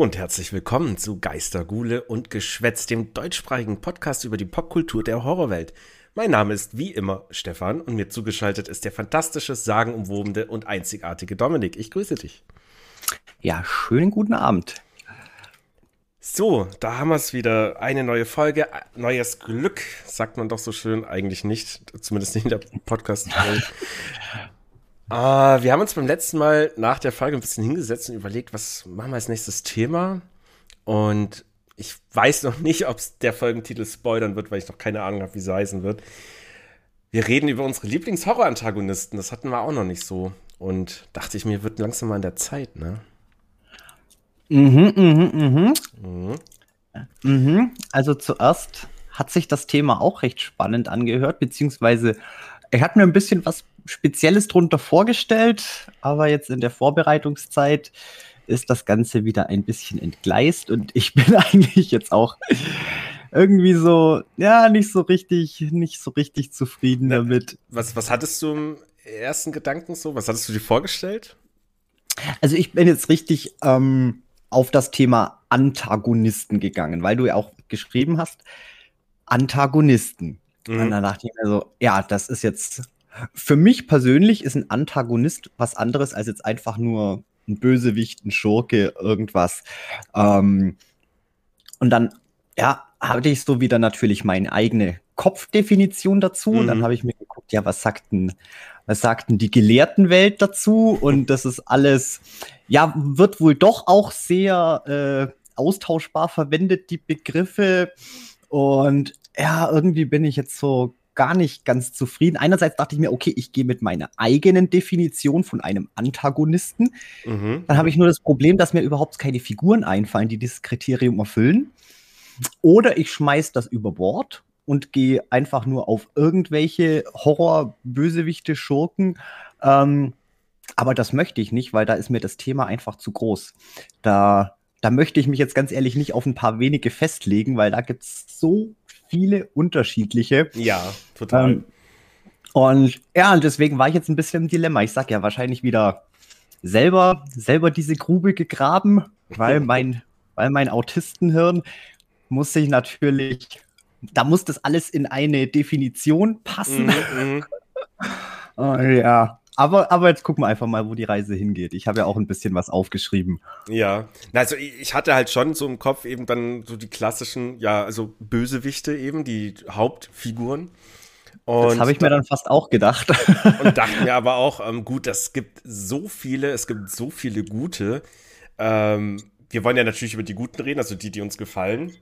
Hallo und herzlich willkommen zu Geistergule und Geschwätz, dem deutschsprachigen Podcast über die Popkultur der Horrorwelt. Mein Name ist wie immer Stefan und mir zugeschaltet ist der fantastische, sagenumwobene und einzigartige Dominik. Ich grüße dich. Ja, schönen guten Abend. So, da haben wir es wieder. Eine neue Folge, neues Glück, sagt man doch so schön. Eigentlich nicht, zumindest nicht in der Podcast-Welt. Uh, wir haben uns beim letzten Mal nach der Folge ein bisschen hingesetzt und überlegt, was machen wir als nächstes Thema. Und ich weiß noch nicht, ob es der Folgentitel spoilern wird, weil ich noch keine Ahnung habe, wie sie heißen wird. Wir reden über unsere Lieblings-Horror-Antagonisten. Das hatten wir auch noch nicht so. Und dachte ich mir, wird langsam mal an der Zeit, ne? Mhm, mhm, mhm. Mhm. mhm. Also zuerst hat sich das Thema auch recht spannend angehört, beziehungsweise ich hatte mir ein bisschen was Spezielles drunter vorgestellt, aber jetzt in der Vorbereitungszeit ist das Ganze wieder ein bisschen entgleist und ich bin eigentlich jetzt auch irgendwie so, ja, nicht so richtig, nicht so richtig zufrieden Na, damit. Was, was hattest du im ersten Gedanken so? Was hattest du dir vorgestellt? Also ich bin jetzt richtig ähm, auf das Thema Antagonisten gegangen, weil du ja auch geschrieben hast, Antagonisten. Mhm. Und dann dachte ich mir so, ja, das ist jetzt, für mich persönlich ist ein Antagonist was anderes als jetzt einfach nur ein Bösewicht, ein Schurke, irgendwas. Ähm, und dann, ja, hatte ich so wieder natürlich meine eigene Kopfdefinition dazu. Mhm. Und dann mhm. habe ich mir geguckt, ja, was sagt denn, was sagt denn die Gelehrtenwelt dazu? Und das ist alles, ja, wird wohl doch auch sehr äh, austauschbar verwendet, die Begriffe. Und ja, irgendwie bin ich jetzt so gar nicht ganz zufrieden. Einerseits dachte ich mir, okay, ich gehe mit meiner eigenen Definition von einem Antagonisten. Mhm. Dann habe ich nur das Problem, dass mir überhaupt keine Figuren einfallen, die dieses Kriterium erfüllen. Oder ich schmeiß das über Bord und gehe einfach nur auf irgendwelche Horror-Bösewichte, Schurken. Ähm, aber das möchte ich nicht, weil da ist mir das Thema einfach zu groß. Da, da möchte ich mich jetzt ganz ehrlich nicht auf ein paar wenige festlegen, weil da gibt es so viele unterschiedliche. Ja, total. Ähm, und ja, und deswegen war ich jetzt ein bisschen im Dilemma. Ich sag ja wahrscheinlich wieder selber, selber diese Grube gegraben, weil mein, weil mein Autistenhirn muss sich natürlich, da muss das alles in eine Definition passen. Mhm, oh, ja. Aber, aber jetzt gucken wir einfach mal, wo die Reise hingeht. Ich habe ja auch ein bisschen was aufgeschrieben. Ja, also ich hatte halt schon so im Kopf eben dann so die klassischen, ja, also Bösewichte eben, die Hauptfiguren. Und das habe ich mir dann fast auch gedacht. Und dachte mir aber auch, ähm, gut, das gibt so viele, es gibt so viele gute. Ähm, wir wollen ja natürlich über die guten reden, also die, die uns gefallen.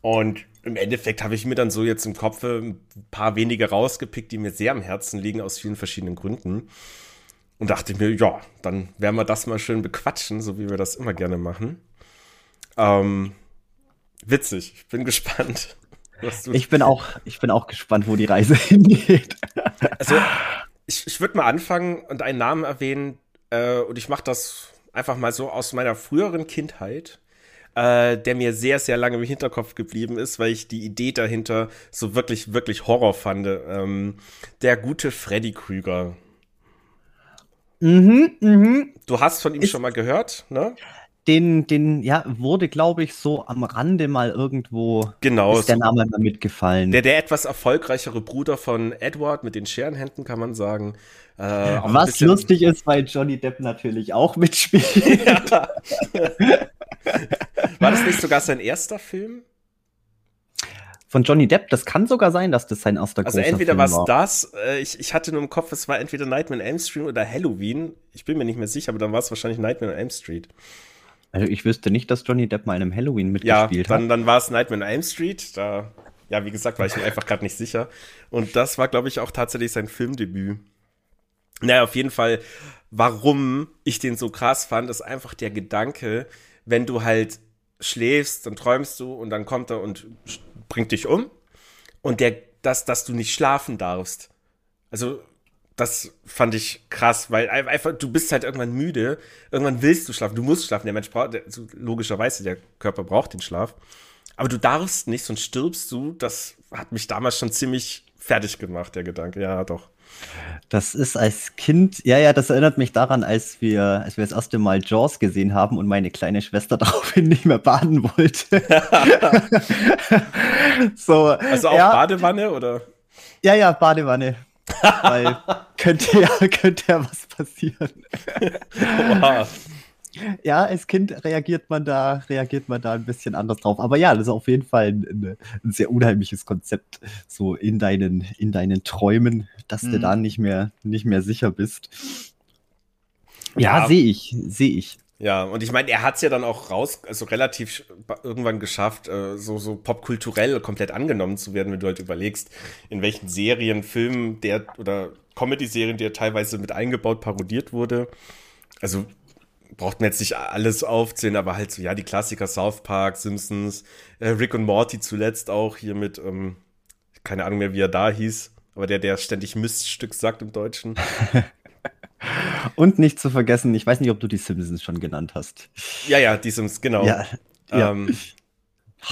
Und im Endeffekt habe ich mir dann so jetzt im Kopf ein paar wenige rausgepickt, die mir sehr am Herzen liegen, aus vielen verschiedenen Gründen. Und dachte mir, ja, dann werden wir das mal schön bequatschen, so wie wir das immer gerne machen. Ähm, witzig, ich bin gespannt. ich bin auch, ich bin auch gespannt, wo die Reise hingeht. Also, ich, ich würde mal anfangen und einen Namen erwähnen, äh, und ich mache das einfach mal so aus meiner früheren Kindheit äh, der mir sehr, sehr lange im Hinterkopf geblieben ist, weil ich die Idee dahinter so wirklich, wirklich Horror fand. Ähm, der gute Freddy Krüger. Mhm, mhm. Du hast von ihm ist schon mal gehört, ne? Den, den, ja, wurde, glaube ich, so am Rande mal irgendwo genau, ist der Name mal mitgefallen. Der, der etwas erfolgreichere Bruder von Edward mit den Scherenhänden, kann man sagen. Äh, Was lustig ist, weil Johnny Depp natürlich auch mitspielt. Ja. War das nicht sogar sein erster Film? Von Johnny Depp, das kann sogar sein, dass das sein erster Also entweder war es das, äh, ich, ich hatte nur im Kopf, es war entweder Nightmare on Elm Street oder Halloween. Ich bin mir nicht mehr sicher, aber dann war es wahrscheinlich Nightmare on Elm Street. Also ich wüsste nicht, dass Johnny Depp mal in einem Halloween mitgespielt ja, dann, hat. Dann war es Nightmare on Elm Street. Da, ja, wie gesagt, war ich mir einfach gerade nicht sicher. Und das war, glaube ich, auch tatsächlich sein Filmdebüt. Naja, auf jeden Fall, warum ich den so krass fand, ist einfach der Gedanke, wenn du halt schläfst, dann träumst du und dann kommt er und bringt dich um. Und der, dass, dass du nicht schlafen darfst. Also, das fand ich krass, weil einfach, du bist halt irgendwann müde, irgendwann willst du schlafen, du musst schlafen, der Mensch braucht, der, logischerweise, der Körper braucht den Schlaf. Aber du darfst nicht, sonst stirbst du. Das hat mich damals schon ziemlich fertig gemacht, der Gedanke. Ja, doch. Das ist als Kind, ja, ja, das erinnert mich daran, als wir, als wir das erste Mal Jaws gesehen haben und meine kleine Schwester daraufhin nicht mehr baden wollte. so, also auch ja, Badewanne oder? Ja, ja, Badewanne. Weil könnte ja, könnte ja was passieren. wow ja, als Kind reagiert man da, reagiert man da ein bisschen anders drauf. Aber ja, das ist auf jeden Fall ein, ein sehr unheimliches Konzept, so in deinen, in deinen Träumen, dass mhm. du da nicht mehr, nicht mehr sicher bist. Ja, ja. sehe ich, sehe ich. Ja, und ich meine, er hat es ja dann auch raus, also relativ irgendwann geschafft, äh, so, so popkulturell komplett angenommen zu werden, wenn du halt überlegst, in welchen Serien, Filmen der oder Comedy-Serien, der teilweise mit eingebaut, parodiert wurde. Also braucht man jetzt nicht alles aufzählen, aber halt so, ja, die Klassiker South Park, Simpsons, äh, Rick und Morty zuletzt auch hier mit, ähm, keine Ahnung mehr, wie er da hieß, aber der, der ständig Miststück sagt im Deutschen. und nicht zu vergessen, ich weiß nicht, ob du die Simpsons schon genannt hast. Ja, ja, die Simpsons, genau. Ja, ja. Ähm,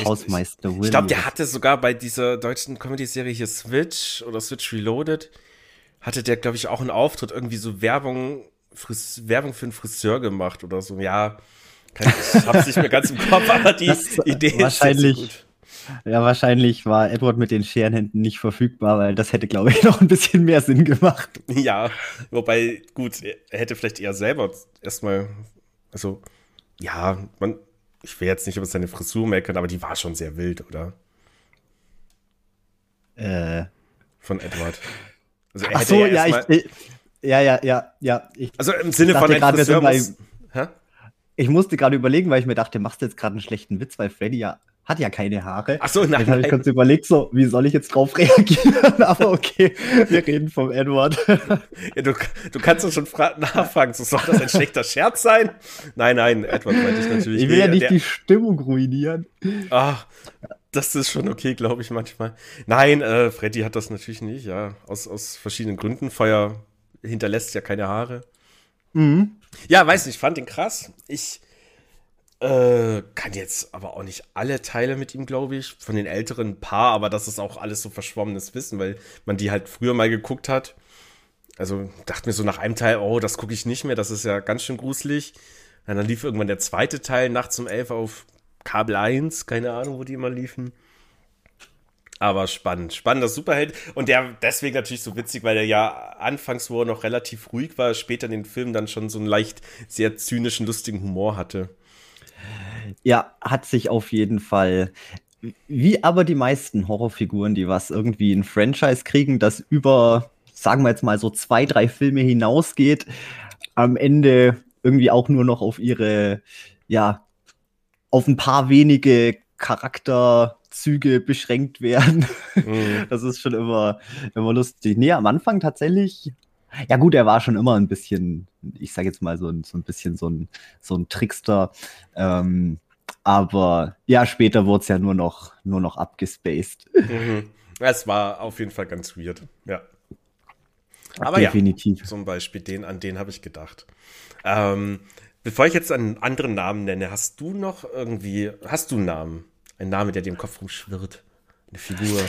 Hausmeister Will. Ich glaube, der hatte sogar bei dieser deutschen Comedy-Serie hier Switch oder Switch Reloaded, hatte der, glaube ich, auch einen Auftritt, irgendwie so Werbung Fris Werbung für einen Friseur gemacht oder so. Ja, ich hab's nicht mehr ganz im Kopf, aber die das Idee wahrscheinlich, ist gut. Ja, wahrscheinlich war Edward mit den Scherenhänden nicht verfügbar, weil das hätte, glaube ich, noch ein bisschen mehr Sinn gemacht. Ja, wobei, gut, er hätte vielleicht eher selber erstmal, also, ja, man, ich will jetzt nicht über seine Frisur meckern, aber die war schon sehr wild, oder? Äh. Von Edward. Also er Ach so, ja, ich, ja, ja, ja, ja. Ich also im Sinne von grad, Friseur muss, bei, Ich musste gerade überlegen, weil ich mir dachte, machst du jetzt gerade einen schlechten Witz, weil Freddy ja hat ja keine Haare. Ach so, nein. Dann habe ich kurz überlegt, so, wie soll ich jetzt drauf reagieren? Aber okay, wir reden vom Edward. ja, du, du kannst doch schon nachfragen, so, soll das ein schlechter Scherz sein? Nein, nein, Edward meinte ich natürlich. Ich will ja nicht der, die Stimmung ruinieren. Ach, das ist schon okay, glaube ich manchmal. Nein, äh, Freddy hat das natürlich nicht, ja, aus, aus verschiedenen Gründen. Feuer hinterlässt ja keine Haare. Mhm. Ja, weiß nicht, fand ihn krass. Ich äh, kann jetzt aber auch nicht alle Teile mit ihm, glaube ich. Von den älteren ein paar, aber das ist auch alles so verschwommenes Wissen, weil man die halt früher mal geguckt hat. Also dachte mir so nach einem Teil, oh, das gucke ich nicht mehr, das ist ja ganz schön gruselig. Und dann lief irgendwann der zweite Teil nachts um elf auf Kabel 1, keine Ahnung, wo die immer liefen. Aber spannend, spannender Superheld. Und der deswegen natürlich so witzig, weil er ja anfangs, wo er noch relativ ruhig war, später in den Filmen dann schon so einen leicht sehr zynischen, lustigen Humor hatte. Ja, hat sich auf jeden Fall. Wie aber die meisten Horrorfiguren, die was irgendwie ein Franchise kriegen, das über, sagen wir jetzt mal so zwei, drei Filme hinausgeht, am Ende irgendwie auch nur noch auf ihre, ja, auf ein paar wenige Charakter Züge beschränkt werden. Mhm. Das ist schon immer, immer lustig. Nee, am Anfang tatsächlich. Ja, gut, er war schon immer ein bisschen, ich sage jetzt mal so ein, so ein bisschen so ein, so ein Trickster. Ähm, aber ja, später wurde es ja nur noch, nur noch abgespaced. Mhm. Es war auf jeden Fall ganz weird, ja. Aber Definitiv. ja, zum Beispiel den, an den habe ich gedacht. Ähm, bevor ich jetzt einen anderen Namen nenne, hast du noch irgendwie, hast du einen Namen? Ein Name, der dir im Kopf rumschwirrt. Eine Figur.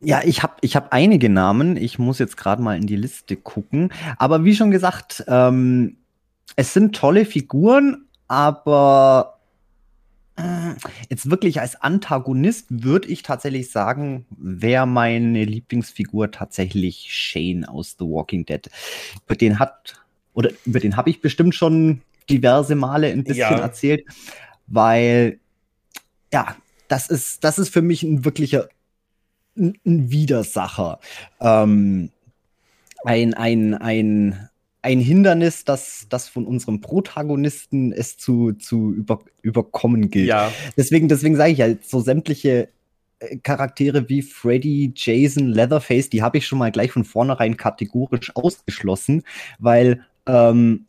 Ja, ich habe ich hab einige Namen. Ich muss jetzt gerade mal in die Liste gucken. Aber wie schon gesagt, ähm, es sind tolle Figuren, aber jetzt wirklich als Antagonist würde ich tatsächlich sagen, wäre meine Lieblingsfigur tatsächlich Shane aus The Walking Dead. Über den hat, oder über den habe ich bestimmt schon diverse Male ein bisschen ja. erzählt, weil ja, das ist, das ist für mich ein wirklicher ein, ein Widersacher. Ähm, ein, ein, ein, ein Hindernis, das, das von unserem Protagonisten es zu, zu über, überkommen gilt. Ja. Deswegen, deswegen sage ich ja, so sämtliche äh, Charaktere wie Freddy, Jason, Leatherface, die habe ich schon mal gleich von vornherein kategorisch ausgeschlossen, weil ähm,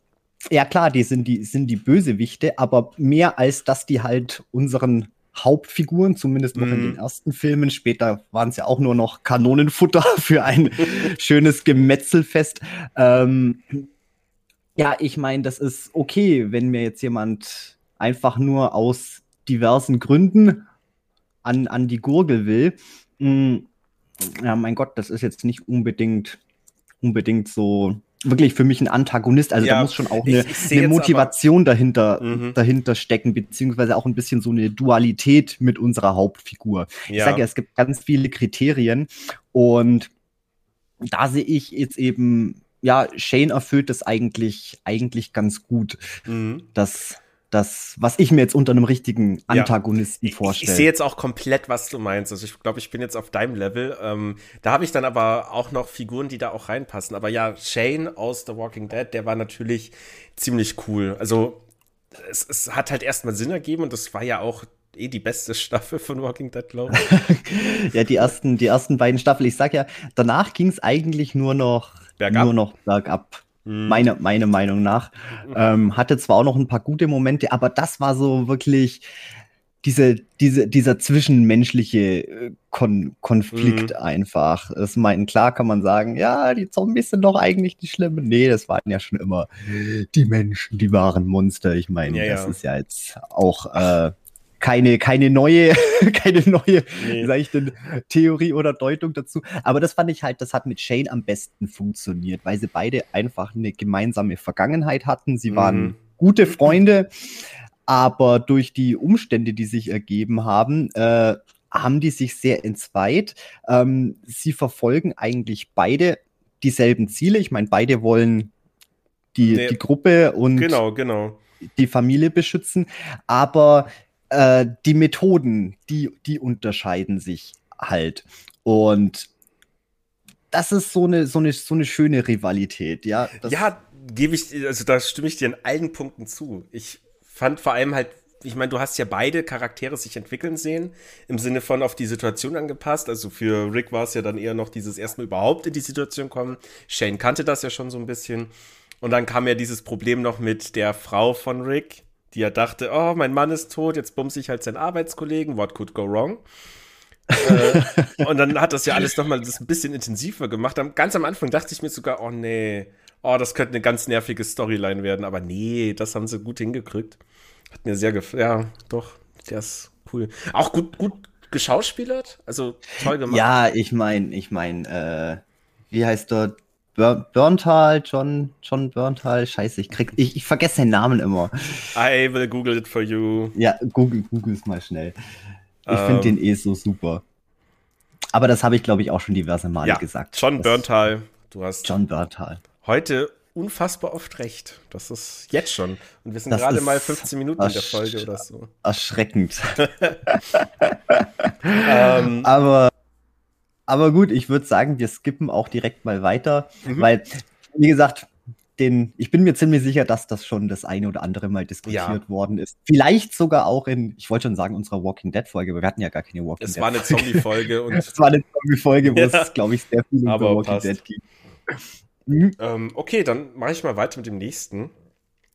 ja klar, die sind die sind die Bösewichte, aber mehr als dass die halt unseren Hauptfiguren, zumindest noch mm. in den mhm. ersten Filmen. Später waren es ja auch nur noch Kanonenfutter für ein schönes Gemetzelfest. Ähm, ja, ich meine, das ist okay, wenn mir jetzt jemand einfach nur aus diversen Gründen an, an die Gurgel will. Mm, ja, mein Gott, das ist jetzt nicht unbedingt unbedingt so wirklich für mich ein Antagonist. Also ja, da muss schon auch eine, ich, ich eine Motivation dahinter, mhm. dahinter stecken, beziehungsweise auch ein bisschen so eine Dualität mit unserer Hauptfigur. Ja. Ich sage ja, es gibt ganz viele Kriterien und da sehe ich jetzt eben, ja, Shane erfüllt das eigentlich, eigentlich ganz gut. Mhm. Das das, was ich mir jetzt unter einem richtigen Antagonisten ja. vorstelle. Ich, ich sehe jetzt auch komplett, was du meinst. Also ich glaube, ich bin jetzt auf deinem Level. Ähm, da habe ich dann aber auch noch Figuren, die da auch reinpassen. Aber ja, Shane aus The Walking Dead, der war natürlich ziemlich cool. Also es, es hat halt erstmal Sinn ergeben und das war ja auch eh die beste Staffel von Walking Dead, glaube ich. ja, die ersten, die ersten beiden Staffeln. Ich sag ja, danach ging es eigentlich nur noch bergab. nur noch bergab. Mhm. Meine, meine Meinung nach. Ähm, hatte zwar auch noch ein paar gute Momente, aber das war so wirklich diese, diese, dieser zwischenmenschliche äh, Kon Konflikt mhm. einfach. Es meinen, klar kann man sagen, ja, die Zombies sind doch eigentlich die Schlimmen. Nee, das waren ja schon immer die Menschen, die waren Monster. Ich meine, ja, das ja. ist ja jetzt auch äh, keine, keine neue, keine neue, nee. sag ich denn, Theorie oder Deutung dazu. Aber das fand ich halt, das hat mit Shane am besten funktioniert, weil sie beide einfach eine gemeinsame Vergangenheit hatten. Sie waren mhm. gute Freunde, aber durch die Umstände, die sich ergeben haben, äh, haben die sich sehr entzweit. Ähm, sie verfolgen eigentlich beide dieselben Ziele. Ich meine, beide wollen die, nee. die Gruppe und genau, genau. die Familie beschützen. Aber äh, die Methoden, die, die unterscheiden sich halt. Und das ist so eine, so eine, so eine schöne Rivalität, ja. Ja, gebe ich, also da stimme ich dir in allen Punkten zu. Ich fand vor allem halt, ich meine, du hast ja beide Charaktere sich entwickeln sehen, im Sinne von auf die Situation angepasst. Also für Rick war es ja dann eher noch dieses erstmal überhaupt in die Situation kommen. Shane kannte das ja schon so ein bisschen. Und dann kam ja dieses Problem noch mit der Frau von Rick, die ja dachte, oh, mein Mann ist tot, jetzt bumse ich halt seinen Arbeitskollegen, what could go wrong? äh, und dann hat das ja alles nochmal ein bisschen intensiver gemacht. Ganz am Anfang dachte ich mir sogar, oh nee, oh, das könnte eine ganz nervige Storyline werden, aber nee, das haben sie gut hingekriegt. Hat mir sehr gefallen. Ja, doch, der ist cool. Auch gut, gut geschauspielert, also toll gemacht. Ja, ich meine, ich meine, äh, wie heißt dort Burntal, John, John Burntal, scheiße, ich krieg, ich, ich vergesse seinen Namen immer. I will Google it for you. Ja, Google, Google es mal schnell. Ich ähm, finde den eh so super. Aber das habe ich, glaube ich, auch schon diverse Male ja, gesagt. John Burntal, du hast John Burntal. heute unfassbar oft recht. Das ist jetzt schon. Und wir sind gerade mal 15 Minuten in der Folge oder so. Erschreckend. ähm, Aber aber gut, ich würde sagen, wir skippen auch direkt mal weiter, mhm. weil, wie gesagt, den, ich bin mir ziemlich sicher, dass das schon das eine oder andere Mal diskutiert ja. worden ist. Vielleicht sogar auch in, ich wollte schon sagen, unserer Walking Dead Folge, aber wir hatten ja gar keine Walking es Dead. Es war eine Zombie-Folge und. es war eine Zombie-Folge, wo ja. es, glaube ich, sehr viel über Walking passt. Dead ging. Mhm. Ähm, okay, dann mache ich mal weiter mit dem nächsten.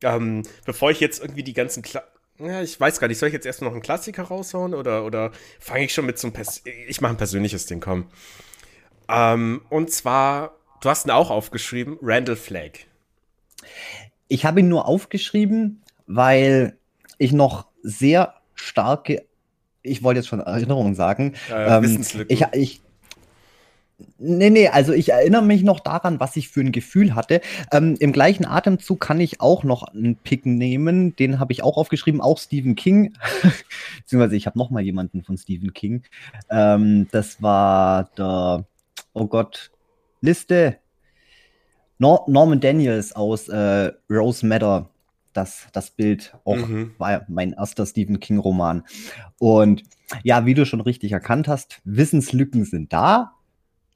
Ähm, bevor ich jetzt irgendwie die ganzen Kla ja, ich weiß gar nicht, soll ich jetzt erst noch einen Klassiker raushauen oder, oder fange ich schon mit so einem Pers Ich mache ein persönliches Ding, komm. Ähm, und zwar, du hast ihn auch aufgeschrieben, Randall Flagg. Ich habe ihn nur aufgeschrieben, weil ich noch sehr starke, ich wollte jetzt schon Erinnerungen sagen. Äh, ähm, ich, ich, Nee, nee, also ich erinnere mich noch daran, was ich für ein Gefühl hatte. Ähm, Im gleichen Atemzug kann ich auch noch einen Pick nehmen, den habe ich auch aufgeschrieben, auch Stephen King. Beziehungsweise ich habe noch mal jemanden von Stephen King. Ähm, das war der, oh Gott, Liste. Nor Norman Daniels aus äh, Rose Matter. Das, das Bild auch mhm. war mein erster Stephen King-Roman. Und ja, wie du schon richtig erkannt hast, Wissenslücken sind da,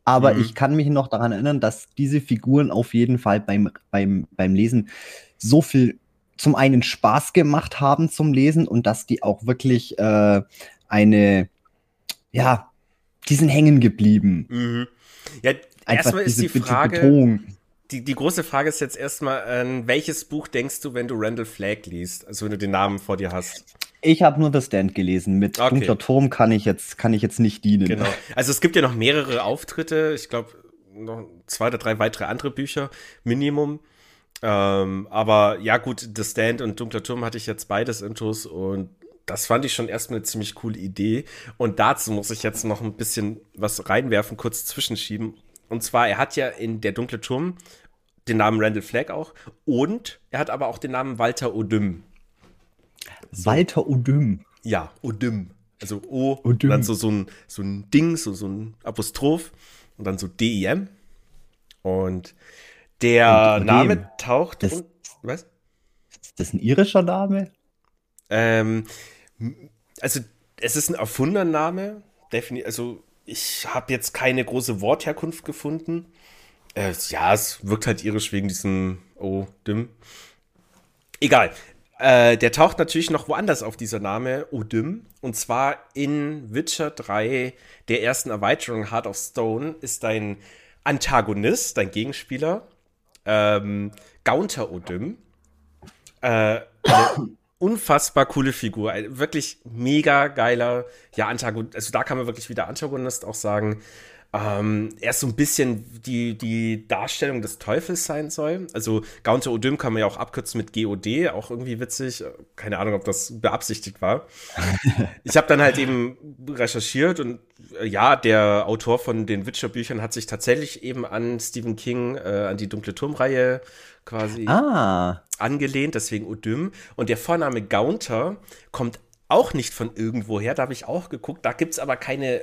aber mhm. ich kann mich noch daran erinnern, dass diese Figuren auf jeden Fall beim, beim, beim Lesen so viel zum einen Spaß gemacht haben zum Lesen und dass die auch wirklich äh, eine, ja, die sind hängen geblieben. Mhm. Ja, erstmal ist die Frage, die, die große Frage ist jetzt erstmal, äh, welches Buch denkst du, wenn du Randall Flagg liest, also wenn du den Namen vor dir hast? Ich habe nur The Stand gelesen. Mit okay. Dunkler Turm kann ich jetzt kann ich jetzt nicht dienen. Genau. Also es gibt ja noch mehrere Auftritte. Ich glaube noch zwei oder drei weitere andere Bücher Minimum. Ähm, aber ja gut, The Stand und Dunkler Turm hatte ich jetzt beides Intros und das fand ich schon erstmal eine ziemlich coole Idee. Und dazu muss ich jetzt noch ein bisschen was reinwerfen, kurz zwischenschieben. Und zwar, er hat ja in Der dunkle Turm den Namen Randall Flagg auch und er hat aber auch den Namen Walter Odym. So. Walter Odym. Ja, Odym. Also O, Odym. dann so, so, ein, so ein Ding, so, so ein Apostroph und dann so D-I-M. Und der und Name taucht. Das, und, was? Ist das ein irischer Name? Ähm, also, es ist ein erfundener Name. Definitiv. Also, ich habe jetzt keine große Wortherkunft gefunden. Äh, ja, es wirkt halt irisch wegen diesem Oh, Dim. Egal. Äh, der taucht natürlich noch woanders auf, dieser Name Odym. Und zwar in Witcher 3, der ersten Erweiterung Heart of Stone, ist dein Antagonist, dein Gegenspieler, ähm, Gaunter Odym. Äh, unfassbar coole Figur. Ein wirklich mega geiler, ja, Antagonist. Also da kann man wirklich wieder Antagonist auch sagen. Ähm, er ist so ein bisschen die, die Darstellung des Teufels sein soll. Also Gaunter Odym kann man ja auch abkürzen mit GOD, auch irgendwie witzig. Keine Ahnung, ob das beabsichtigt war. ich habe dann halt eben recherchiert und äh, ja, der Autor von den Witcher-Büchern hat sich tatsächlich eben an Stephen King, äh, an die Dunkle Turmreihe quasi ah. angelehnt, deswegen Odym. Und der Vorname Gaunter kommt auch nicht von irgendwoher, da habe ich auch geguckt. Da gibt es aber keine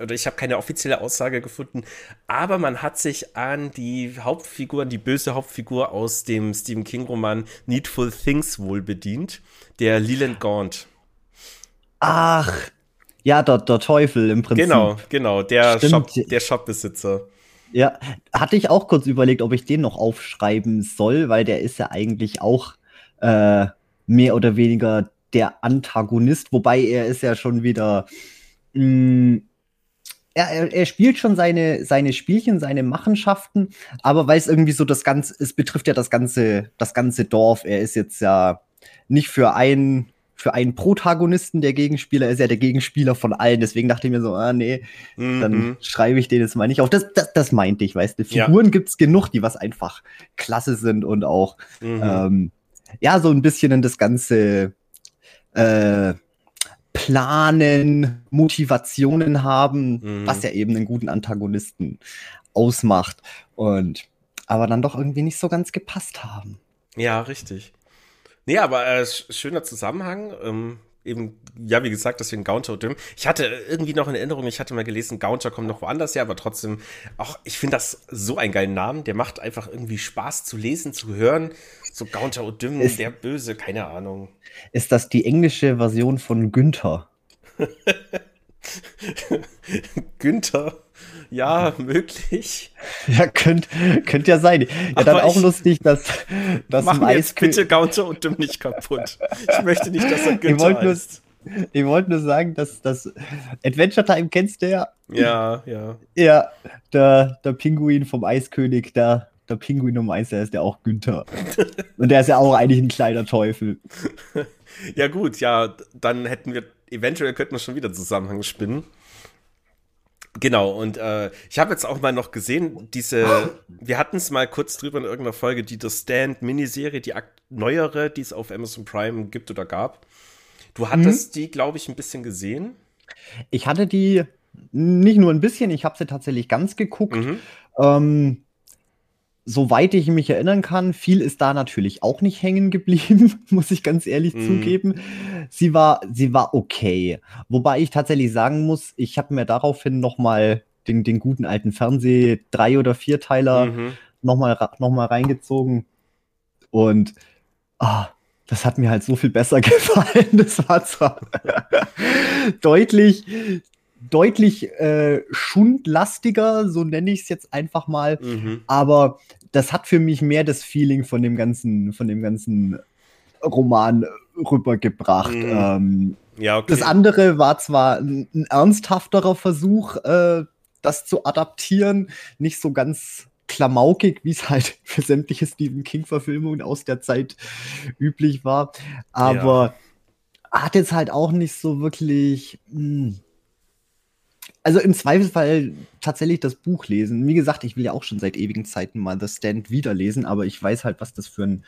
oder ich habe keine offizielle Aussage gefunden, aber man hat sich an die Hauptfigur, an die böse Hauptfigur aus dem Stephen King-Roman Needful Things wohl bedient, der Leland Gaunt. Ach, ja, der, der Teufel im Prinzip. Genau, genau, der, Shop, der Shopbesitzer. Ja, hatte ich auch kurz überlegt, ob ich den noch aufschreiben soll, weil der ist ja eigentlich auch äh, mehr oder weniger der Antagonist, wobei er ist ja schon wieder mh, mm, er, er, spielt schon seine, seine Spielchen, seine Machenschaften, aber weil es irgendwie so das Ganze, es betrifft ja das ganze, das ganze Dorf. Er ist jetzt ja nicht für einen, für einen Protagonisten der Gegenspieler, er ist ja der Gegenspieler von allen. Deswegen dachte ich mir so, ah nee, mhm. dann schreibe ich den jetzt mal nicht auf. Das, das, das meinte ich, weißt du. Figuren ja. gibt's genug, die was einfach klasse sind und auch mhm. ähm, ja, so ein bisschen in das ganze äh, planen, Motivationen haben, mhm. was ja eben einen guten Antagonisten ausmacht. Und aber dann doch irgendwie nicht so ganz gepasst haben. Ja, richtig. Nee, aber äh, schöner Zusammenhang. Ähm, eben, ja, wie gesagt, deswegen Gaunter und Dim. Ich hatte irgendwie noch eine Erinnerung, ich hatte mal gelesen, Gaunter kommt noch woanders her, aber trotzdem, auch, ich finde das so einen geilen Namen. Der macht einfach irgendwie Spaß zu lesen, zu hören. So Gaunter und Dim, der Böse, keine Ahnung. Ist das die englische Version von Günther? Günther? Ja, möglich. Ja, könnte könnt ja sein. Ja, Aber dann auch lustig, dass, dass Mach mir jetzt bitte Gaunter und Dim nicht kaputt. Ich möchte nicht, dass er Günther. Nur, ich wollte nur sagen, dass das Adventure Time kennst du ja. Ja, ja. Ja, der, der Pinguin vom Eiskönig, der, der Pinguin Nummer 1, der ist ja auch Günther. Und der ist ja auch eigentlich ein kleiner Teufel. Ja, gut, ja, dann hätten wir, eventuell könnten wir schon wieder Zusammenhang spinnen. Genau, und äh, ich habe jetzt auch mal noch gesehen, diese, wir hatten es mal kurz drüber in irgendeiner Folge, die The Stand-Miniserie, die neuere, die es auf Amazon Prime gibt oder gab. Du hattest mhm. die, glaube ich, ein bisschen gesehen. Ich hatte die nicht nur ein bisschen, ich habe sie tatsächlich ganz geguckt. Mhm. Ähm, soweit ich mich erinnern kann, viel ist da natürlich auch nicht hängen geblieben, muss ich ganz ehrlich mm. zugeben. Sie war, sie war okay. Wobei ich tatsächlich sagen muss, ich habe mir daraufhin noch mal den, den guten alten Fernseh drei oder vierteiler mhm. noch mal noch mal reingezogen und ah, das hat mir halt so viel besser gefallen. Das war zwar deutlich deutlich äh, schundlastiger, so nenne ich es jetzt einfach mal. Mhm. Aber das hat für mich mehr das Feeling von dem ganzen, von dem ganzen Roman rübergebracht. Mhm. Ähm, ja, okay. Das andere war zwar ein, ein ernsthafterer Versuch, äh, das zu adaptieren, nicht so ganz klamaukig, wie es halt für sämtliche Stephen King-Verfilmungen aus der Zeit üblich war. Aber ja. hat jetzt halt auch nicht so wirklich. Mh, hm, also im Zweifelsfall tatsächlich das Buch lesen. Wie gesagt, ich will ja auch schon seit ewigen Zeiten mal The Stand wieder lesen, aber ich weiß halt, was das für ein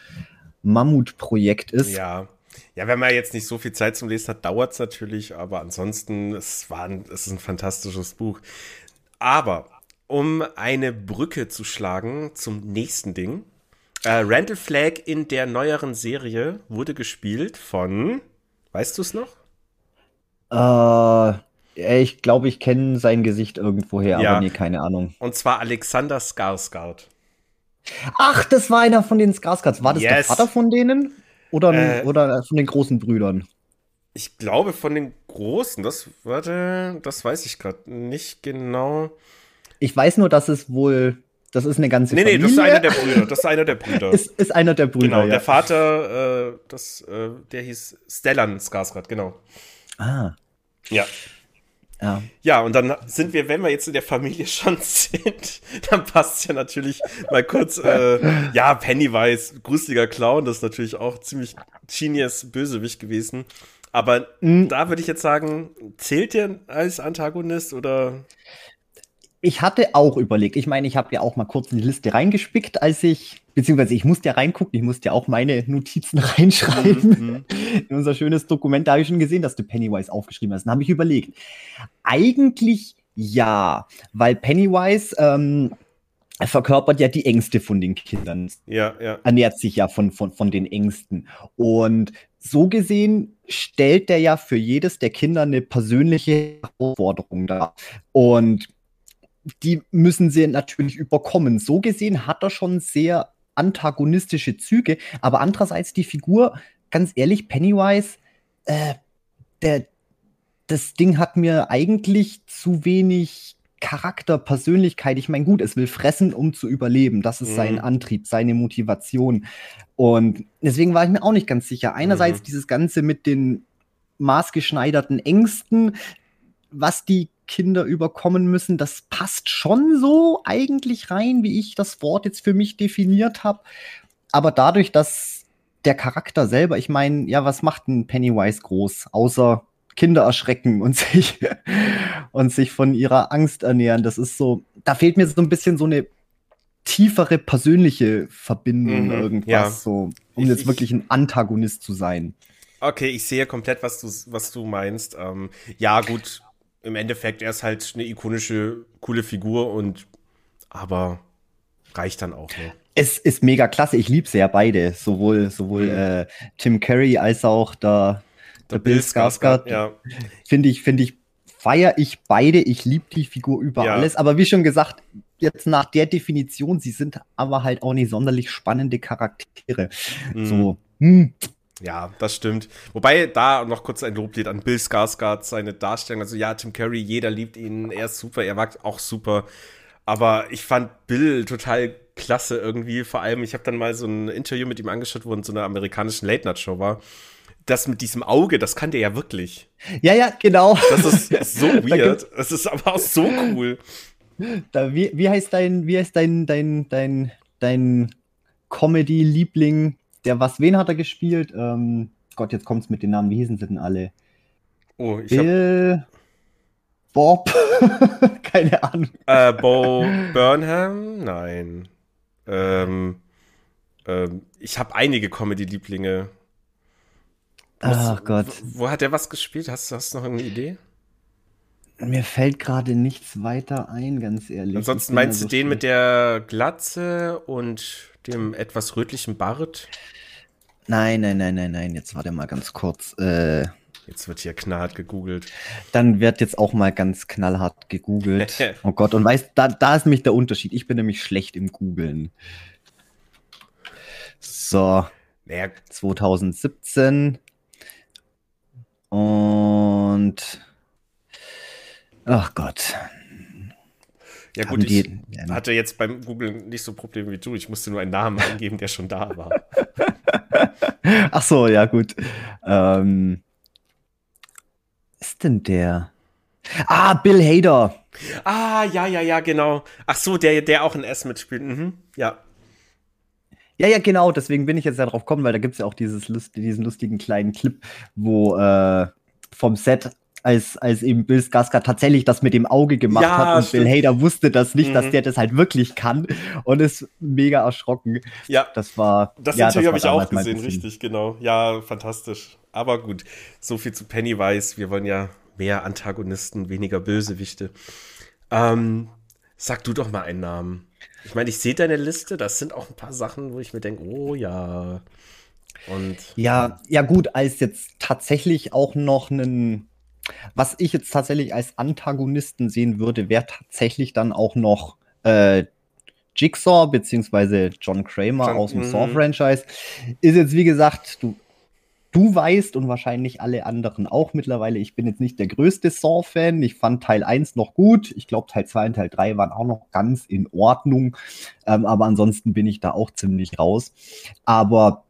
Mammutprojekt ist. Ja. Ja, wenn man jetzt nicht so viel Zeit zum Lesen hat, dauert es natürlich, aber ansonsten, es, war ein, es ist ein fantastisches Buch. Aber um eine Brücke zu schlagen zum nächsten Ding. Äh, Randall Flagg in der neueren Serie wurde gespielt von, weißt du es noch? Äh, ich glaube, ich kenne sein Gesicht irgendwoher, Ja. aber nee, keine Ahnung. Und zwar Alexander Skarsgård. Ach, das war einer von den Skarsgårds. War das der Yes. Vater von denen? Oder, Äh. oder von den großen Brüdern? Ich glaube von den Großen, das, warte, das weiß ich gerade nicht genau. Ich weiß nur, dass es wohl, das ist eine ganze Nee, nee, Familie. das ist einer der Brüder. Das ist einer der Brüder. ist, ist einer der Brüder, genau, ja. der Vater, äh, das, äh, der hieß Stellan Skarsgård, genau. ah, Ja. Ja. Ja, und dann sind wir, wenn wir jetzt in der Familie schon sind, dann passt ja natürlich mal kurz, äh, ja, Pennywise, gruseliger Clown, das ist natürlich auch ziemlich genius Bösewicht gewesen. Aber Mm. da würde ich jetzt sagen, zählt der als Antagonist oder? Ich hatte auch überlegt, ich meine, ich habe ja auch mal kurz in die Liste reingespickt, als ich, beziehungsweise ich musste ja reingucken, ich musste ja auch meine Notizen reinschreiben. Mhm. in unser schönes Dokument, da habe ich schon gesehen, dass du Pennywise aufgeschrieben hast. Dann habe ich überlegt. Eigentlich ja, weil Pennywise ähm, verkörpert ja die Ängste von den Kindern, Ja, ja. ernährt sich ja von, von, von den Ängsten. Und so gesehen stellt er ja für jedes der Kinder eine persönliche Herausforderung dar. Und die müssen sie natürlich überkommen. So gesehen hat er schon sehr antagonistische Züge, aber andererseits die Figur, ganz ehrlich, Pennywise, äh, der, das Ding hat mir eigentlich zu wenig Charakter, Persönlichkeit. Ich meine, gut, es will fressen, um zu überleben. Das ist sein Mhm. Antrieb, seine Motivation. Und deswegen war ich mir auch nicht ganz sicher. Einerseits Mhm. dieses Ganze mit den maßgeschneiderten Ängsten, was die Kinder überkommen müssen, das passt schon so eigentlich rein, wie ich das Wort jetzt für mich definiert habe. Aber dadurch, dass der Charakter selber, ich meine, ja, was macht ein Pennywise groß, außer Kinder erschrecken und sich, und sich von ihrer Angst ernähren. Das ist so, da fehlt mir so ein bisschen so eine tiefere persönliche Verbindung, Mhm, irgendwas, ja. so, um Ich- jetzt ich- wirklich ein Antagonist zu sein. Okay, ich sehe komplett, was du, was du meinst. Ähm, ja, gut, im Endeffekt, er ist halt eine ikonische, coole Figur und aber reicht dann auch, ne? Es ist mega klasse. Ich liebe sie ja beide. Sowohl, sowohl Mhm. äh, Tim Curry als auch der, der Bill Skarsgård. Ja, Finde ich, finde ich, feiere ich beide. Ich liebe die Figur über Ja. alles. Aber wie schon gesagt, jetzt nach der Definition, sie sind aber halt auch nicht sonderlich spannende Charaktere. Mhm. So, hm, Ja, das stimmt. Wobei da noch kurz ein Loblied an Bill Skarsgård, seine Darstellung. Also ja, Tim Curry, jeder liebt ihn, er ist super, er war auch super. Aber ich fand Bill total klasse irgendwie. Vor allem, ich habe dann mal so ein Interview mit ihm angeschaut, wo in so einer amerikanischen Late-Night-Show war. Das mit diesem Auge, das kann der ja wirklich. ja, ja, genau. Das ist so weird. Das ist aber auch so cool. Da, wie, wie heißt dein, wie heißt dein, dein, dein, dein Comedy-Liebling? Der was, wen hat er gespielt? Ähm, Gott, jetzt kommt's mit den Namen. Wie hießen sie denn alle? Oh, ich Bill, Bob, keine Ahnung. äh, Bo Burnham? Nein. Ähm, ähm, ich habe einige Comedy-Lieblinge. Ach Gott, Wo, wo hat der was gespielt? Hast, hast du noch eine Idee? Mir fällt gerade nichts weiter ein, ganz ehrlich. Ansonsten meinst du so den mit der Glatze und dem etwas rötlichen Bart? Nein, nein, nein, nein, nein. Jetzt warte mal ganz kurz. Äh, Jetzt wird hier knallhart gegoogelt. dann wird jetzt auch mal ganz knallhart gegoogelt. Oh Gott, und weißt, da, da ist nämlich der Unterschied. Ich bin nämlich schlecht im Googeln. So, Naja, 2017. Und. Ach Gott. ja Haben gut, ich die- hatte jetzt beim Googlen nicht so Probleme wie du. Ich musste nur einen Namen eingeben, der schon da war. Ach so, ja, gut. Ähm, ist denn der? Ah, Bill Hader. Ah, ja, ja, ja, genau. Ach so, der, der auch in S mitspielt. Mhm. Ja. Ja, ja, genau, deswegen bin ich jetzt ja drauf gekommen, weil da gibt es ja auch dieses diesen lustigen kleinen Clip, wo äh, vom Set, als, als eben Bill Skarsgård tatsächlich das mit dem Auge gemacht Ja, hat und stimmt. Bill Hader wusste das nicht, Mhm. dass der das halt wirklich kann und ist mega erschrocken. Ja, Das war. das ja, war habe ich auch gesehen, richtig, genau. Ja, fantastisch. Aber gut, so viel zu Pennywise. Wir wollen ja mehr Antagonisten, weniger Bösewichte. Ähm, Sag du doch mal einen Namen. Ich meine, ich sehe deine Liste, das sind auch ein paar Sachen, wo ich mir denke, oh ja. Und ja, ja gut, als jetzt tatsächlich auch noch einen, was ich jetzt tatsächlich als Antagonisten sehen würde, wäre tatsächlich dann auch noch äh, Jigsaw beziehungsweise John Kramer John, aus dem Saw-Franchise. Ist jetzt, wie gesagt, du, du weißt und wahrscheinlich alle anderen auch mittlerweile, ich bin jetzt nicht der größte Saw-Fan. Ich fand Teil 1 noch gut. Ich glaube, Teil 2 und Teil 3 waren auch noch ganz in Ordnung. Ähm, aber ansonsten bin ich da auch ziemlich raus. Aber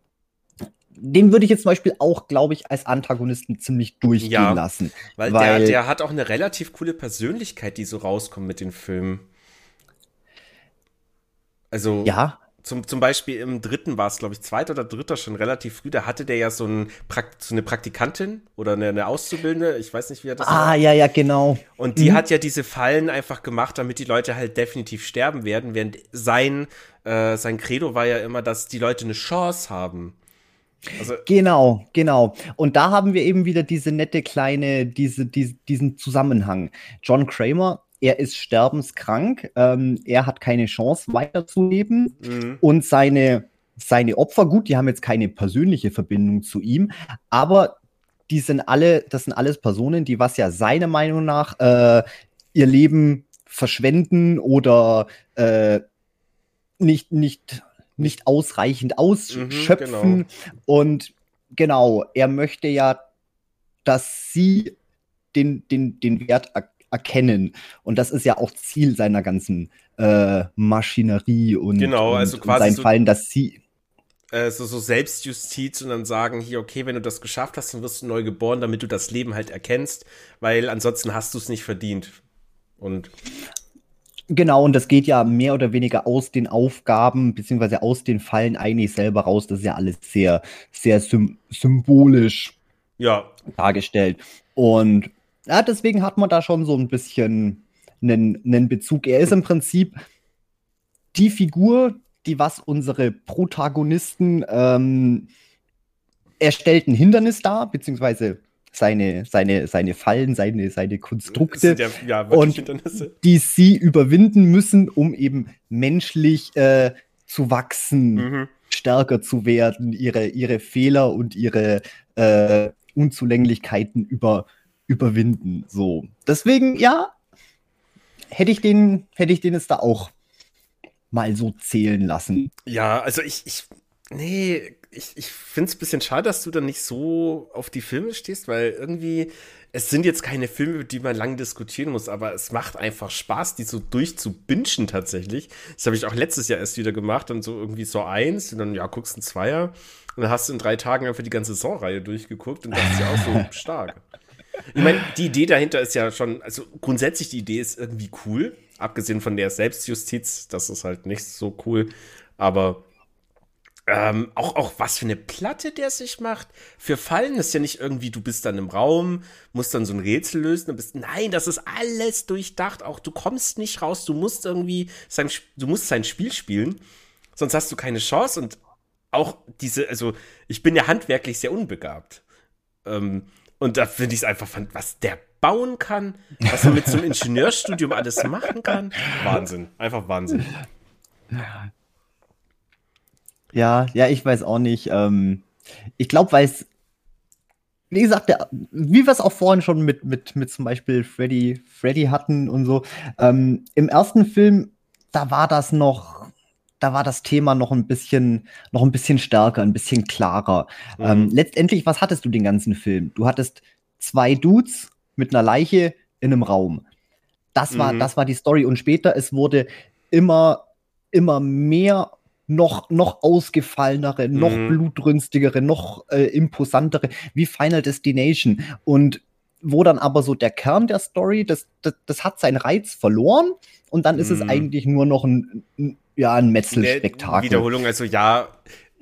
den würde ich jetzt zum Beispiel auch, glaube ich, als Antagonisten ziemlich durchgehen ja, lassen. Weil, weil der, der hat auch eine relativ coole Persönlichkeit, die so rauskommt mit den Filmen. Also ja. Zum, zum Beispiel im dritten war es, glaube ich, zweiter oder dritter schon relativ früh. Da hatte der ja so, ein so eine Praktikantin oder eine, eine, Auszubildende. Ich weiß nicht, wie er das Ah, war. ja, ja, genau. Und die mhm. hat ja diese Fallen einfach gemacht, damit die Leute halt definitiv sterben werden. Während sein, äh, sein Credo war ja immer, dass die Leute eine Chance haben. Also genau, genau. Und da haben wir eben wieder diese nette kleine, diese, diese, diesen Zusammenhang. John Kramer er ist sterbenskrank, ähm, er hat keine Chance weiterzuleben mhm. und seine, seine Opfer, gut, die haben jetzt keine persönliche Verbindung zu ihm, aber die sind alle, das sind alles Personen, die was ja seiner Meinung nach äh, ihr Leben verschwenden oder äh, nicht, nicht, nicht ausreichend ausschöpfen. Mhm, genau. Und genau, er möchte ja, dass sie den, den, den Wert erkennen erkennen. Und das ist ja auch Ziel seiner ganzen äh, Maschinerie und, genau, also und, quasi und sein so, Fallen, dass sie äh, so, so Selbstjustiz und dann sagen, hier, okay, wenn du das geschafft hast, dann wirst du neu geboren, damit du das Leben halt erkennst, weil ansonsten hast du es nicht verdient. Und Genau, und das geht ja mehr oder weniger aus den Aufgaben beziehungsweise aus den Fallen eigentlich selber raus. Das ist ja alles sehr, sehr symbolisch ja. dargestellt. Und ja, deswegen hat man da schon so ein bisschen einen, einen Bezug. Er ist im Prinzip die Figur, die was unsere Protagonisten ähm, er stellt ein Hindernis dar, beziehungsweise seine, seine, seine Fallen, seine, seine Konstrukte, ja, ja, und die sie überwinden müssen, um eben menschlich äh, zu wachsen, mhm. stärker zu werden, ihre, ihre Fehler und ihre äh, Unzulänglichkeiten über, überwinden. So. Deswegen, ja, hätte ich den, hätte ich den jetzt da auch mal so zählen lassen. Ja, also ich, ich, nee, ich, ich finde es ein bisschen schade, dass du dann nicht so auf die Filme stehst, weil irgendwie, es sind jetzt keine Filme, über die man lange diskutieren muss, aber es macht einfach Spaß, die so durchzubinschen tatsächlich. Das habe ich auch letztes Jahr erst wieder gemacht und so irgendwie so eins und dann, ja, guckst ein Zweier und dann hast du in drei Tagen einfach die ganze Saw-Reihe durchgeguckt und das ist ja auch so stark. Ich meine, die Idee dahinter ist ja schon, also grundsätzlich die Idee ist irgendwie cool, abgesehen von der Selbstjustiz, das ist halt nicht so cool, aber ähm, auch, auch was für eine Platte der sich macht. Für Fallen ist ja nicht irgendwie, du bist dann im Raum, musst dann so ein Rätsel lösen, bist, nein, das ist alles durchdacht, auch du kommst nicht raus, du musst irgendwie sein, du musst sein Spiel spielen, sonst hast du keine Chance und auch diese, also ich bin ja handwerklich sehr unbegabt. Ähm, und da finde ich es einfach, was der bauen kann, was er mit so einem Ingenieurstudium alles machen kann. Wahnsinn, einfach Wahnsinn. Ja, ja, ich weiß auch nicht. Ähm, ich glaube, weil es, wie gesagt, der, wie wir es auch vorhin schon mit, mit, mit zum Beispiel Freddy, Freddy hatten und so, ähm, im ersten Film, da war das noch da war das Thema noch ein bisschen, noch ein bisschen stärker, ein bisschen klarer. Mhm. Ähm, letztendlich, was hattest du den ganzen Film? Du hattest zwei Dudes mit einer Leiche in einem Raum. Das war, mhm. das war die Story. Und später, es wurde immer, immer mehr noch, noch ausgefallenere, noch mhm. blutrünstigere, noch äh, imposantere, wie Final Destination. Und wo dann aber so der Kern der Story, das, das, das hat seinen Reiz verloren und dann ist es mhm. eigentlich nur noch ein, ein ja, ein Metzelspektakel. Wiederholung, also ja,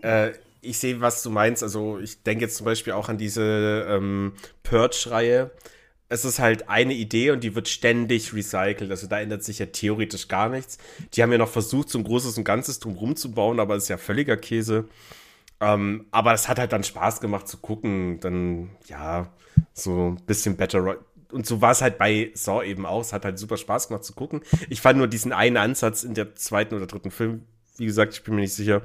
äh, ich sehe, was du meinst. Also ich denke jetzt zum Beispiel auch an diese ähm, Purge-Reihe. Es ist halt eine Idee und die wird ständig recycelt. Also da ändert sich ja theoretisch gar nichts. Die haben ja noch versucht, so ein großes und Ganzes drumherum zu bauen, aber es ist ja völliger Käse. Ähm, aber es hat halt dann Spaß gemacht zu gucken. Dann, ja, so ein bisschen Better, und so war es halt bei Saw eben auch. Es hat halt super Spaß gemacht zu gucken. Ich fand nur diesen einen Ansatz in der zweiten oder dritten Film, wie gesagt, ich bin mir nicht sicher,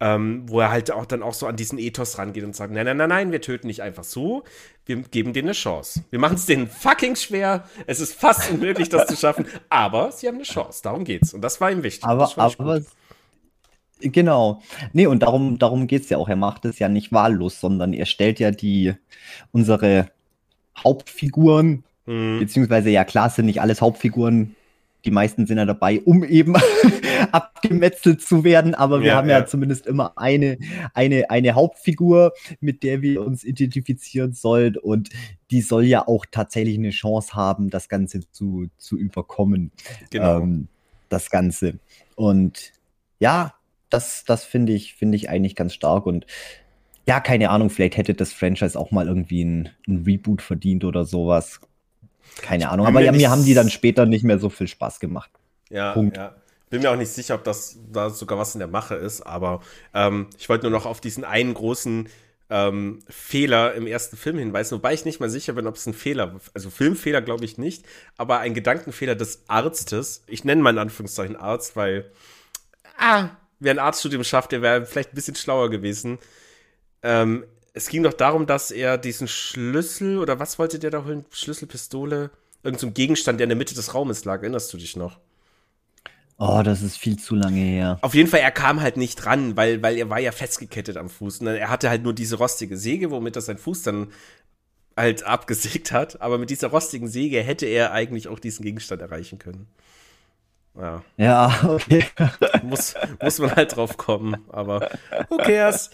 ähm, wo er halt auch dann auch so an diesen Ethos rangeht und sagt, nein, nein, nein, nein, wir töten nicht einfach so, wir geben denen eine Chance. Wir machen es denen fucking schwer, es ist fast unmöglich, das zu schaffen, aber sie haben eine Chance, darum geht's. Und das war ihm wichtig. Aber, aber genau. Nee, und darum, darum geht's ja auch. Er macht es ja nicht wahllos, sondern er stellt ja die, unsere Hauptfiguren, mhm. beziehungsweise ja klar sind nicht alles Hauptfiguren, die meisten sind ja dabei, um eben abgemetzelt zu werden, aber wir ja, haben ja, ja, zumindest immer eine, eine, eine Hauptfigur, mit der wir uns identifizieren sollen und die soll ja auch tatsächlich eine Chance haben, das Ganze zu, zu überkommen. Genau. Ähm, das Ganze. Und ja, das, das finde ich, finde ich eigentlich ganz stark und ja, keine Ahnung, vielleicht hätte das Franchise auch mal irgendwie ein, ein Reboot verdient oder sowas. Keine Ahnung, aber ja, mir haben die dann später nicht mehr so viel Spaß gemacht. Ja, Punkt. ja. Bin mir auch nicht sicher, ob das da sogar was in der Mache ist, aber ähm, ich wollte nur noch auf diesen einen großen ähm, Fehler im ersten Film hinweisen, wobei ich nicht mal sicher bin, ob es ein Fehler, also Filmfehler glaube ich nicht, aber ein Gedankenfehler des Arztes. Ich nenne mal in Anführungszeichen Arzt, weil, ah, wer ein Arztstudium schafft, der wäre vielleicht ein bisschen schlauer gewesen. Ähm, es ging doch darum, dass er diesen Schlüssel oder was wollte der da holen? Schlüsselpistole? Irgend so ein Gegenstand, der in der Mitte des Raumes lag. Erinnerst du dich noch? Oh, das ist viel zu lange her. Auf jeden Fall, er kam halt nicht ran, weil, weil er war ja festgekettet am Fuß. Und er hatte halt nur diese rostige Säge, womit er seinen Fuß dann halt abgesägt hat. Aber mit dieser rostigen Säge hätte er eigentlich auch diesen Gegenstand erreichen können. Ja. ja, okay. muss, muss man halt drauf kommen, aber who cares?